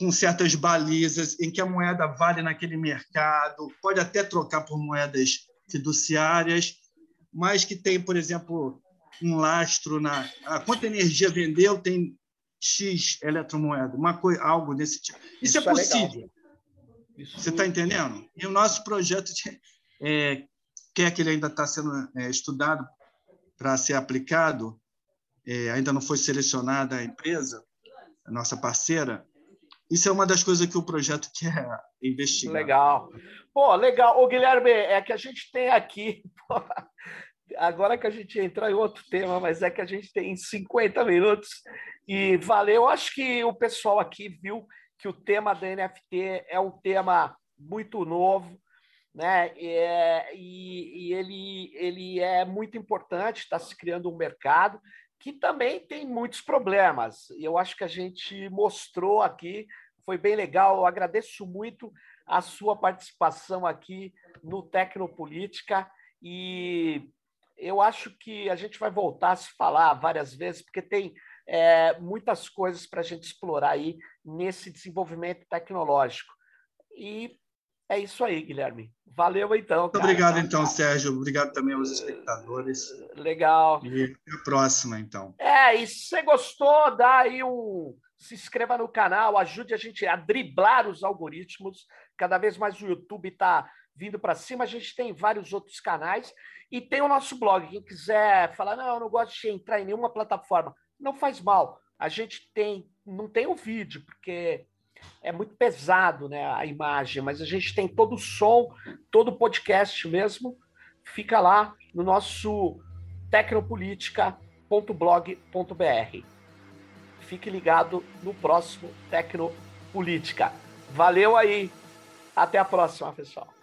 com certas balizas, em que a moeda vale naquele mercado, pode até trocar por moedas fiduciárias, mas que tem, por exemplo, um lastro na. A quanta energia vendeu tem X eletromoeda, uma coisa, algo desse tipo. Isso, Isso é, é possível. Isso... Você está entendendo? E o nosso projeto de, é, quer que ele ainda está sendo é, estudado para ser aplicado, é, ainda não foi selecionada a empresa, a nossa parceira. Isso é uma das coisas que o projeto quer investigar. Legal. Pô, legal. Ô, Guilherme, é que a gente tem aqui. Agora que a gente entra em outro tema, mas é que a gente tem 50 minutos e valeu. Acho que o pessoal aqui viu que o tema da NFT é um tema muito novo, né? É, e, e ele, ele é muito importante, está se criando um mercado que também tem muitos problemas. Eu acho que a gente mostrou aqui, foi bem legal. Eu agradeço muito a sua participação aqui no Tecnopolítica e eu acho que a gente vai voltar a se falar várias vezes, porque tem é, muitas coisas para a gente explorar aí nesse desenvolvimento tecnológico. E é isso aí, Guilherme. Valeu, então. Muito cara. obrigado, então, Sérgio. Obrigado também aos espectadores. Legal. E até a próxima, então. É, e se você gostou, dá aí um. Se inscreva no canal, ajude a gente a driblar os algoritmos cada vez mais o YouTube está vindo para cima. A gente tem vários outros canais e tem o nosso blog. Quem quiser falar, não, eu não gosto de entrar em nenhuma plataforma, não faz mal. A gente tem, não tem o vídeo, porque é muito pesado né, a imagem, mas a gente tem todo o som, todo o podcast mesmo. Fica lá no nosso tecnopolitica.blog.br. Fique ligado no próximo Tecnopolítica. Valeu aí! Até a próxima, pessoal.